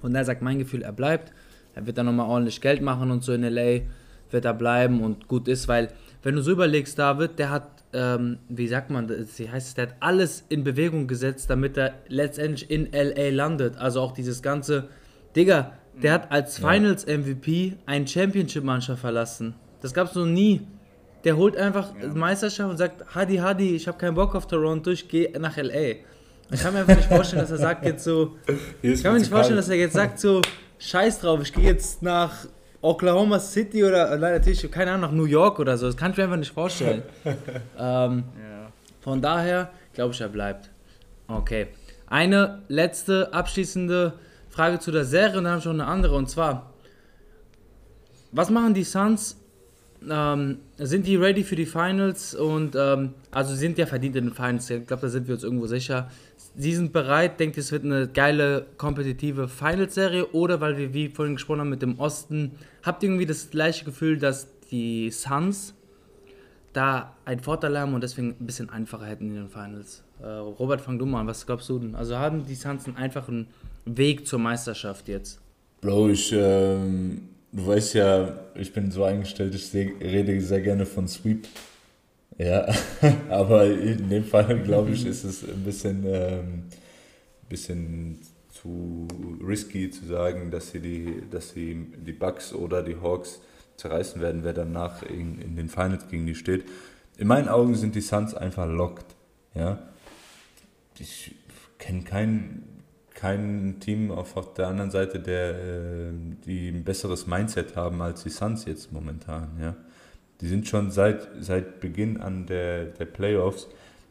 Speaker 1: Von daher sagt mein Gefühl, er bleibt. Er wird dann nochmal ordentlich Geld machen und so in LA wird er bleiben und gut ist, weil wenn du so überlegst, David, der hat, ähm, wie sagt man, wie heißt es, der hat alles in Bewegung gesetzt, damit er letztendlich in LA landet. Also auch dieses ganze, Digga, der hat als Finals MVP eine Championship-Mannschaft verlassen. Das gab es noch nie. Der holt einfach ja. Meisterschaft und sagt, Hadi, Hadi, ich habe keinen Bock auf Toronto, ich gehe nach LA. Ich kann mir einfach nicht vorstellen, dass er sagt jetzt so, ich kann mir nicht vorstellen, dass er jetzt sagt so, scheiß drauf, ich gehe jetzt nach Oklahoma City oder äh, nein, natürlich, keine Ahnung, nach New York oder so. Das kann ich mir einfach nicht vorstellen. [LAUGHS] ähm, ja. Von daher glaube ich, er bleibt. Okay. Eine letzte abschließende Frage zu der Serie und dann habe ich noch eine andere. Und zwar, was machen die Suns? Ähm, sind die ready für die Finals? Und ähm, also sind ja verdient in den Finals. Ich glaube, da sind wir uns irgendwo sicher. Sie sind bereit, denkt, es wird eine geile, kompetitive Finals-Serie oder weil wir, wie vorhin gesprochen haben, mit dem Osten, habt ihr irgendwie das gleiche Gefühl, dass die Suns da einen Vorteil haben und deswegen ein bisschen einfacher hätten in den Finals? Äh, Robert, fang du mal an, was glaubst du denn? Also haben die Suns einen einfachen Weg zur Meisterschaft jetzt?
Speaker 3: Bro, ich, ähm, du weißt ja, ich bin so eingestellt, ich rede sehr gerne von Sweep. Ja, [LAUGHS] aber in dem Fall, glaube ich, ist es ein bisschen, ähm, bisschen zu risky zu sagen, dass sie die, dass sie die Bucks oder die Hawks zerreißen werden, wer danach in, in den Finals gegen die steht. In meinen Augen sind die Suns einfach locked. Ja? Ich kenne kein, kein Team auf der anderen Seite, der, äh, die ein besseres Mindset haben als die Suns jetzt momentan. Ja? Die sind schon seit, seit Beginn an der, der Playoffs,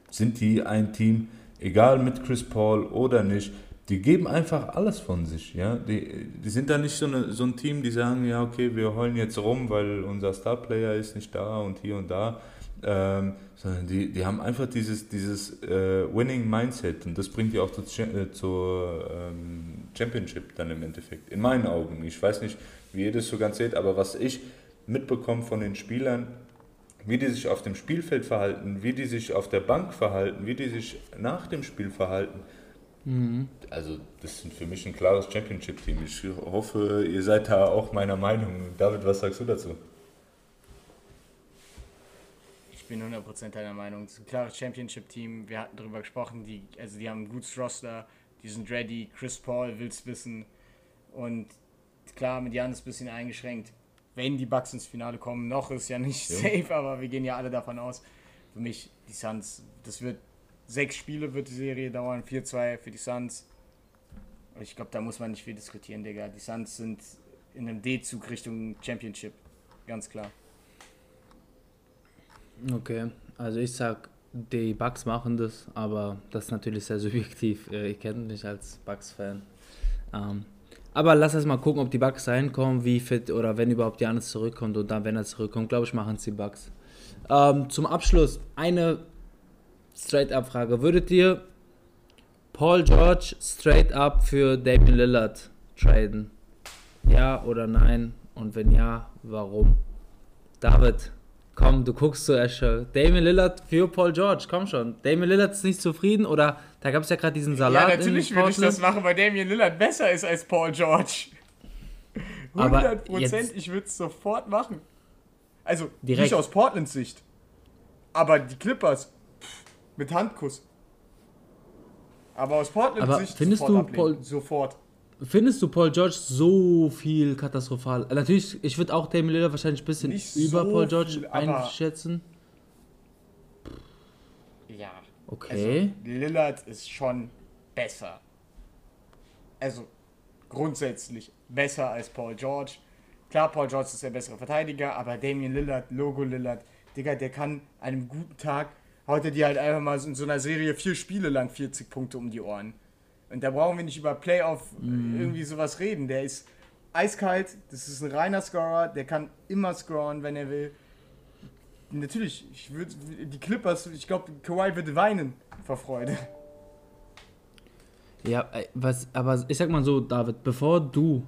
Speaker 3: sind die ein Team, egal mit Chris Paul oder nicht, die geben einfach alles von sich. Ja? Die, die sind da nicht so, eine, so ein Team, die sagen, ja, okay, wir heulen jetzt rum, weil unser Starplayer ist nicht da und hier und da. Ähm, sondern die, die haben einfach dieses, dieses äh, Winning Mindset und das bringt die auch zu, äh, zur ähm, Championship dann im Endeffekt. In meinen Augen. Ich weiß nicht, wie ihr das so ganz seht, aber was ich mitbekommen von den Spielern, wie die sich auf dem Spielfeld verhalten, wie die sich auf der Bank verhalten, wie die sich nach dem Spiel verhalten. Mhm. Also das ist für mich ein klares Championship-Team. Ich hoffe, ihr seid da auch meiner Meinung. David, was sagst du dazu?
Speaker 2: Ich bin 100% deiner Meinung. Es ist ein klares Championship-Team. Wir hatten darüber gesprochen. Die, also die haben ein gutes Roster. Die sind ready. Chris Paul will es wissen. Und klar, mit Jan ist ein bisschen eingeschränkt wenn die Bucks ins Finale kommen. Noch ist ja nicht ja. safe, aber wir gehen ja alle davon aus. Für mich, die Suns, das wird sechs Spiele wird die Serie dauern, 4-2 für die Suns. Ich glaube, da muss man nicht viel diskutieren, Digga. Die Suns sind in einem D-Zug Richtung Championship. Ganz klar.
Speaker 1: Okay, also ich sag, die Bucks machen das, aber das ist natürlich sehr [LAUGHS] subjektiv. Ich kenne mich als Bucks-Fan. Ähm, aber lass uns mal gucken, ob die Bugs da hinkommen, wie fit oder wenn überhaupt Janis zurückkommt. Und dann, wenn er zurückkommt, glaube ich, machen es die Bugs. Ähm, zum Abschluss eine Straight-Up-Frage. Würdet ihr Paul George straight up für Damian Lillard traden? Ja oder nein? Und wenn ja, warum? David. Komm, du guckst so Esche. Damien Lillard für Paul George, komm schon. Damien Lillard ist nicht zufrieden oder da gab es ja gerade diesen Salat.
Speaker 2: Ja, natürlich würde ich das machen, weil Damien Lillard besser ist als Paul George. [LAUGHS]
Speaker 1: Aber
Speaker 2: 100%,
Speaker 1: jetzt-
Speaker 2: ich würde es sofort machen. Also,
Speaker 1: Direkt.
Speaker 2: nicht aus Portlands Sicht. Aber die Clippers, pff, mit Handkuss. Aber aus Portlands
Speaker 1: Aber
Speaker 2: Sicht
Speaker 1: findest
Speaker 2: sofort
Speaker 1: du,
Speaker 2: ablehnen.
Speaker 1: Paul-
Speaker 2: Sofort.
Speaker 1: Findest du Paul George so viel katastrophal? Natürlich, ich würde auch Damian Lillard wahrscheinlich ein bisschen
Speaker 2: Nicht
Speaker 1: über
Speaker 2: so
Speaker 1: Paul George
Speaker 2: viel,
Speaker 1: einschätzen.
Speaker 2: Ja.
Speaker 1: Okay.
Speaker 2: Also, Lillard ist schon besser. Also, grundsätzlich besser als Paul George. Klar, Paul George ist der bessere Verteidiger, aber Damian Lillard, Logo Lillard, Digga, der kann an einem guten Tag, haut er dir halt einfach mal in so einer Serie vier Spiele lang 40 Punkte um die Ohren. Und da brauchen wir nicht über Playoff äh, irgendwie sowas reden. Der ist eiskalt, das ist ein reiner Scorer, der kann immer scoren, wenn er will. Natürlich, ich würde die Clippers, ich glaube, Kawhi würde weinen vor Freude.
Speaker 1: Ja, äh, was, aber ich sag mal so, David, bevor du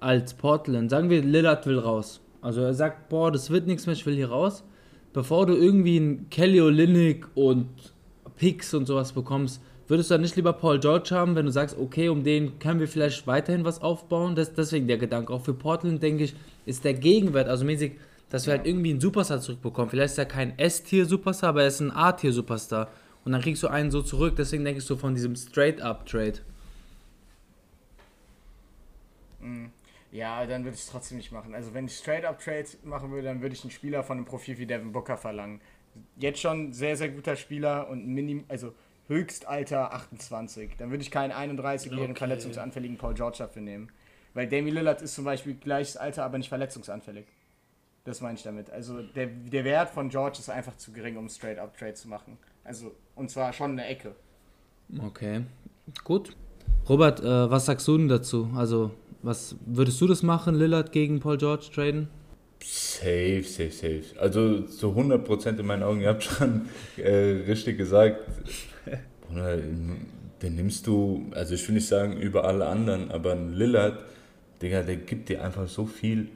Speaker 1: als Portland, sagen wir, Lillard will raus. Also er sagt, boah, das wird nichts mehr, ich will hier raus. Bevor du irgendwie einen Kelly Olynyk und Picks und sowas bekommst, würdest du dann nicht lieber Paul George haben, wenn du sagst, okay, um den können wir vielleicht weiterhin was aufbauen? Das, deswegen der Gedanke. Auch für Portland, denke ich, ist der Gegenwert, also mäßig, dass wir halt irgendwie einen Superstar zurückbekommen. Vielleicht ist er kein S-Tier-Superstar, aber er ist ein A-Tier-Superstar. Und dann kriegst du einen so zurück. Deswegen denke ich so von diesem Straight-Up-Trade.
Speaker 2: Ja, dann würde ich es trotzdem nicht machen. Also wenn ich Straight-Up-Trade machen würde, dann würde ich einen Spieler von einem Profil wie Devin Booker verlangen. Jetzt schon sehr, sehr guter Spieler und Minim, also Höchstalter 28. Dann würde ich keinen 31-jährigen
Speaker 1: Okay.
Speaker 2: verletzungsanfälligen Paul George dafür nehmen. Weil Damian Lillard ist zum Beispiel gleiches Alter, aber nicht verletzungsanfällig. Das meine ich damit. Also der, der Wert von George ist einfach zu gering, um Straight-Up-Trade zu machen. Also, und zwar schon eine Ecke.
Speaker 1: Okay, gut. Robert, äh, was sagst du denn dazu? Also, was würdest du das machen, Lillard gegen Paul George traden?
Speaker 3: Safe, safe, safe. Also zu 100% in meinen Augen, ihr habt schon äh, richtig gesagt, Bruder, den nimmst du, also ich will nicht sagen über alle anderen, aber ein Lillard, Digga, der gibt dir einfach so viel.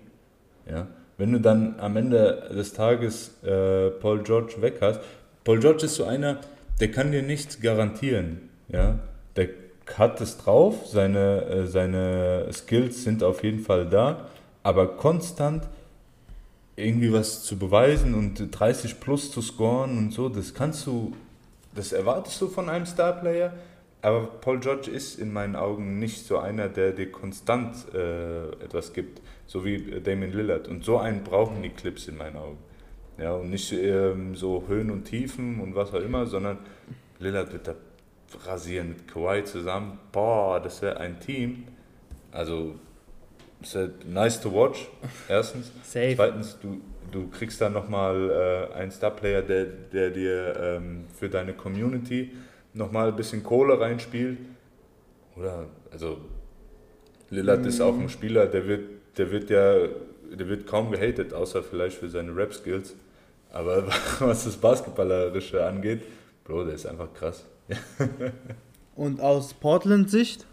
Speaker 3: Ja? Wenn du dann am Ende des Tages äh, Paul George weg hast, Paul George ist so einer, der kann dir nichts garantieren. Ja? Der hat es drauf, seine, äh, seine Skills sind auf jeden Fall da, aber konstant irgendwie was zu beweisen und 30 plus zu scoren und so, das kannst du, das erwartest du von einem Starplayer, aber Paul George ist in meinen Augen nicht so einer, der dir konstant äh, etwas gibt, so wie Damien Lillard. Und so einen brauchen die Clips in meinen Augen. Ja, und nicht ähm, so Höhen und Tiefen und was auch immer, sondern Lillard wird da rasieren mit Kawhi zusammen. Boah, das wäre ein Team. Also, es wäre nice to watch, erstens.
Speaker 1: Safe.
Speaker 3: Zweitens, du, du kriegst dann nochmal äh, einen Star-Player, der, der dir ähm, für deine Community nochmal ein bisschen Kohle reinspielt. Oder, also, Lillard ist auch ein Spieler, der wird, der wird ja, der wird kaum gehatet, außer vielleicht für seine Rap-Skills. Aber [LAUGHS] was das Basketballerische angeht, Bro, der ist einfach krass. [LAUGHS]
Speaker 1: Und aus Portland-Sicht?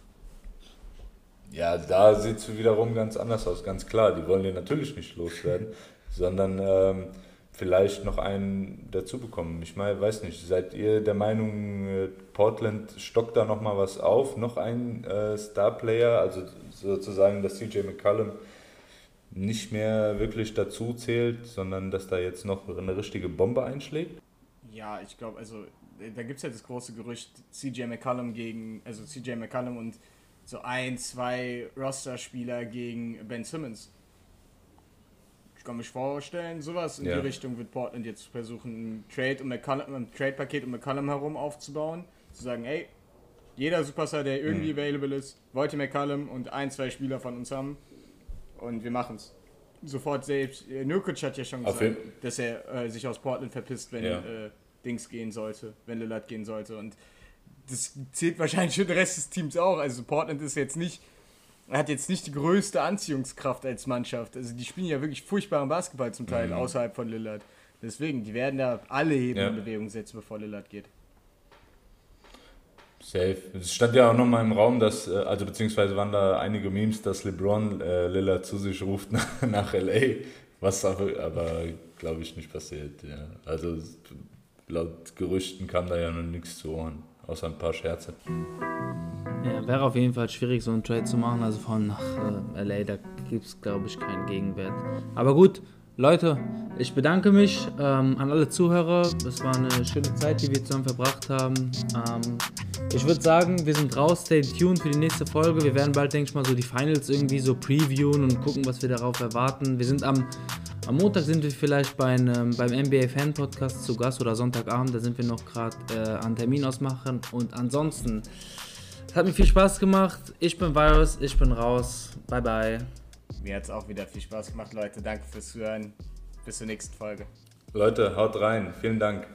Speaker 3: Ja, da sieht es wiederum ganz anders aus, ganz klar. Die wollen den natürlich nicht loswerden, sondern ähm, vielleicht noch einen dazu bekommen. Ich meine, weiß nicht, seid ihr der Meinung, äh, Portland stockt da nochmal was auf? Noch ein äh, Star-Player, also sozusagen, dass CJ McCollum nicht mehr wirklich dazu zählt, sondern dass da jetzt noch eine richtige Bombe einschlägt?
Speaker 2: Ja, ich glaube, also äh, da gibt es ja das große Gerücht, CJ McCollum gegen, also CJ McCollum und so ein, zwei Roster-Spieler gegen Ben Simmons. Ich kann mich vorstellen, sowas in
Speaker 3: Ja.
Speaker 2: die Richtung wird Portland jetzt versuchen, ein Trade um McCollum, ein Trade-Paket um McCollum herum aufzubauen. Zu sagen, ey, jeder Superstar, der irgendwie
Speaker 3: Mhm.
Speaker 2: available ist, wollte McCollum und ein, zwei Spieler von uns haben. Und wir machen's. Sofort selbst. äh, Nurkic hat ja schon gesagt, dass er äh, sich aus Portland verpisst, wenn
Speaker 3: Ja.
Speaker 2: äh, Dings gehen sollte, wenn Lillard gehen sollte. Und das zählt wahrscheinlich für den Rest des Teams auch. Also Portland ist jetzt nicht, hat jetzt nicht die größte Anziehungskraft als Mannschaft. Also die spielen ja wirklich furchtbaren Basketball zum Teil
Speaker 3: Mhm.
Speaker 2: außerhalb von Lillard. Deswegen, die werden da alle Hebel
Speaker 3: Ja.
Speaker 2: in Bewegung setzen, bevor Lillard geht.
Speaker 3: Safe. Es stand ja auch nochmal im Raum, dass, äh, also beziehungsweise waren da einige Memes, dass LeBron äh, Lillard zu sich ruft [LAUGHS] nach, nach LA, was aber, aber glaube ich nicht passiert. Ja. Also laut Gerüchten kam da ja noch nichts zu Ohren, außer ein paar Scherze.
Speaker 1: Ja, wäre auf jeden Fall schwierig, so einen Trade zu machen. Also von nach äh, LA, da gibt es, glaube ich, keinen Gegenwert. Aber gut, Leute, ich bedanke mich ähm, an alle Zuhörer. Es war eine schöne Zeit, die wir zusammen verbracht haben. Ähm, ich würde sagen, wir sind raus. Stay tuned für die nächste Folge. Wir werden bald, denke ich mal, so die Finals irgendwie so previewen und gucken, was wir darauf erwarten. Wir sind am, am Montag sind wir vielleicht bei einem, beim NBA Fan Podcast zu Gast oder Sonntagabend. Da sind wir noch gerade äh, an Termin ausmachen. Und ansonsten, es hat mir viel Spaß gemacht. Ich bin Virus, ich bin raus. Bye, bye.
Speaker 2: Mir hat es auch wieder viel Spaß gemacht, Leute. Danke fürs Zuhören. Bis zur nächsten Folge.
Speaker 3: Leute, haut rein. Vielen Dank.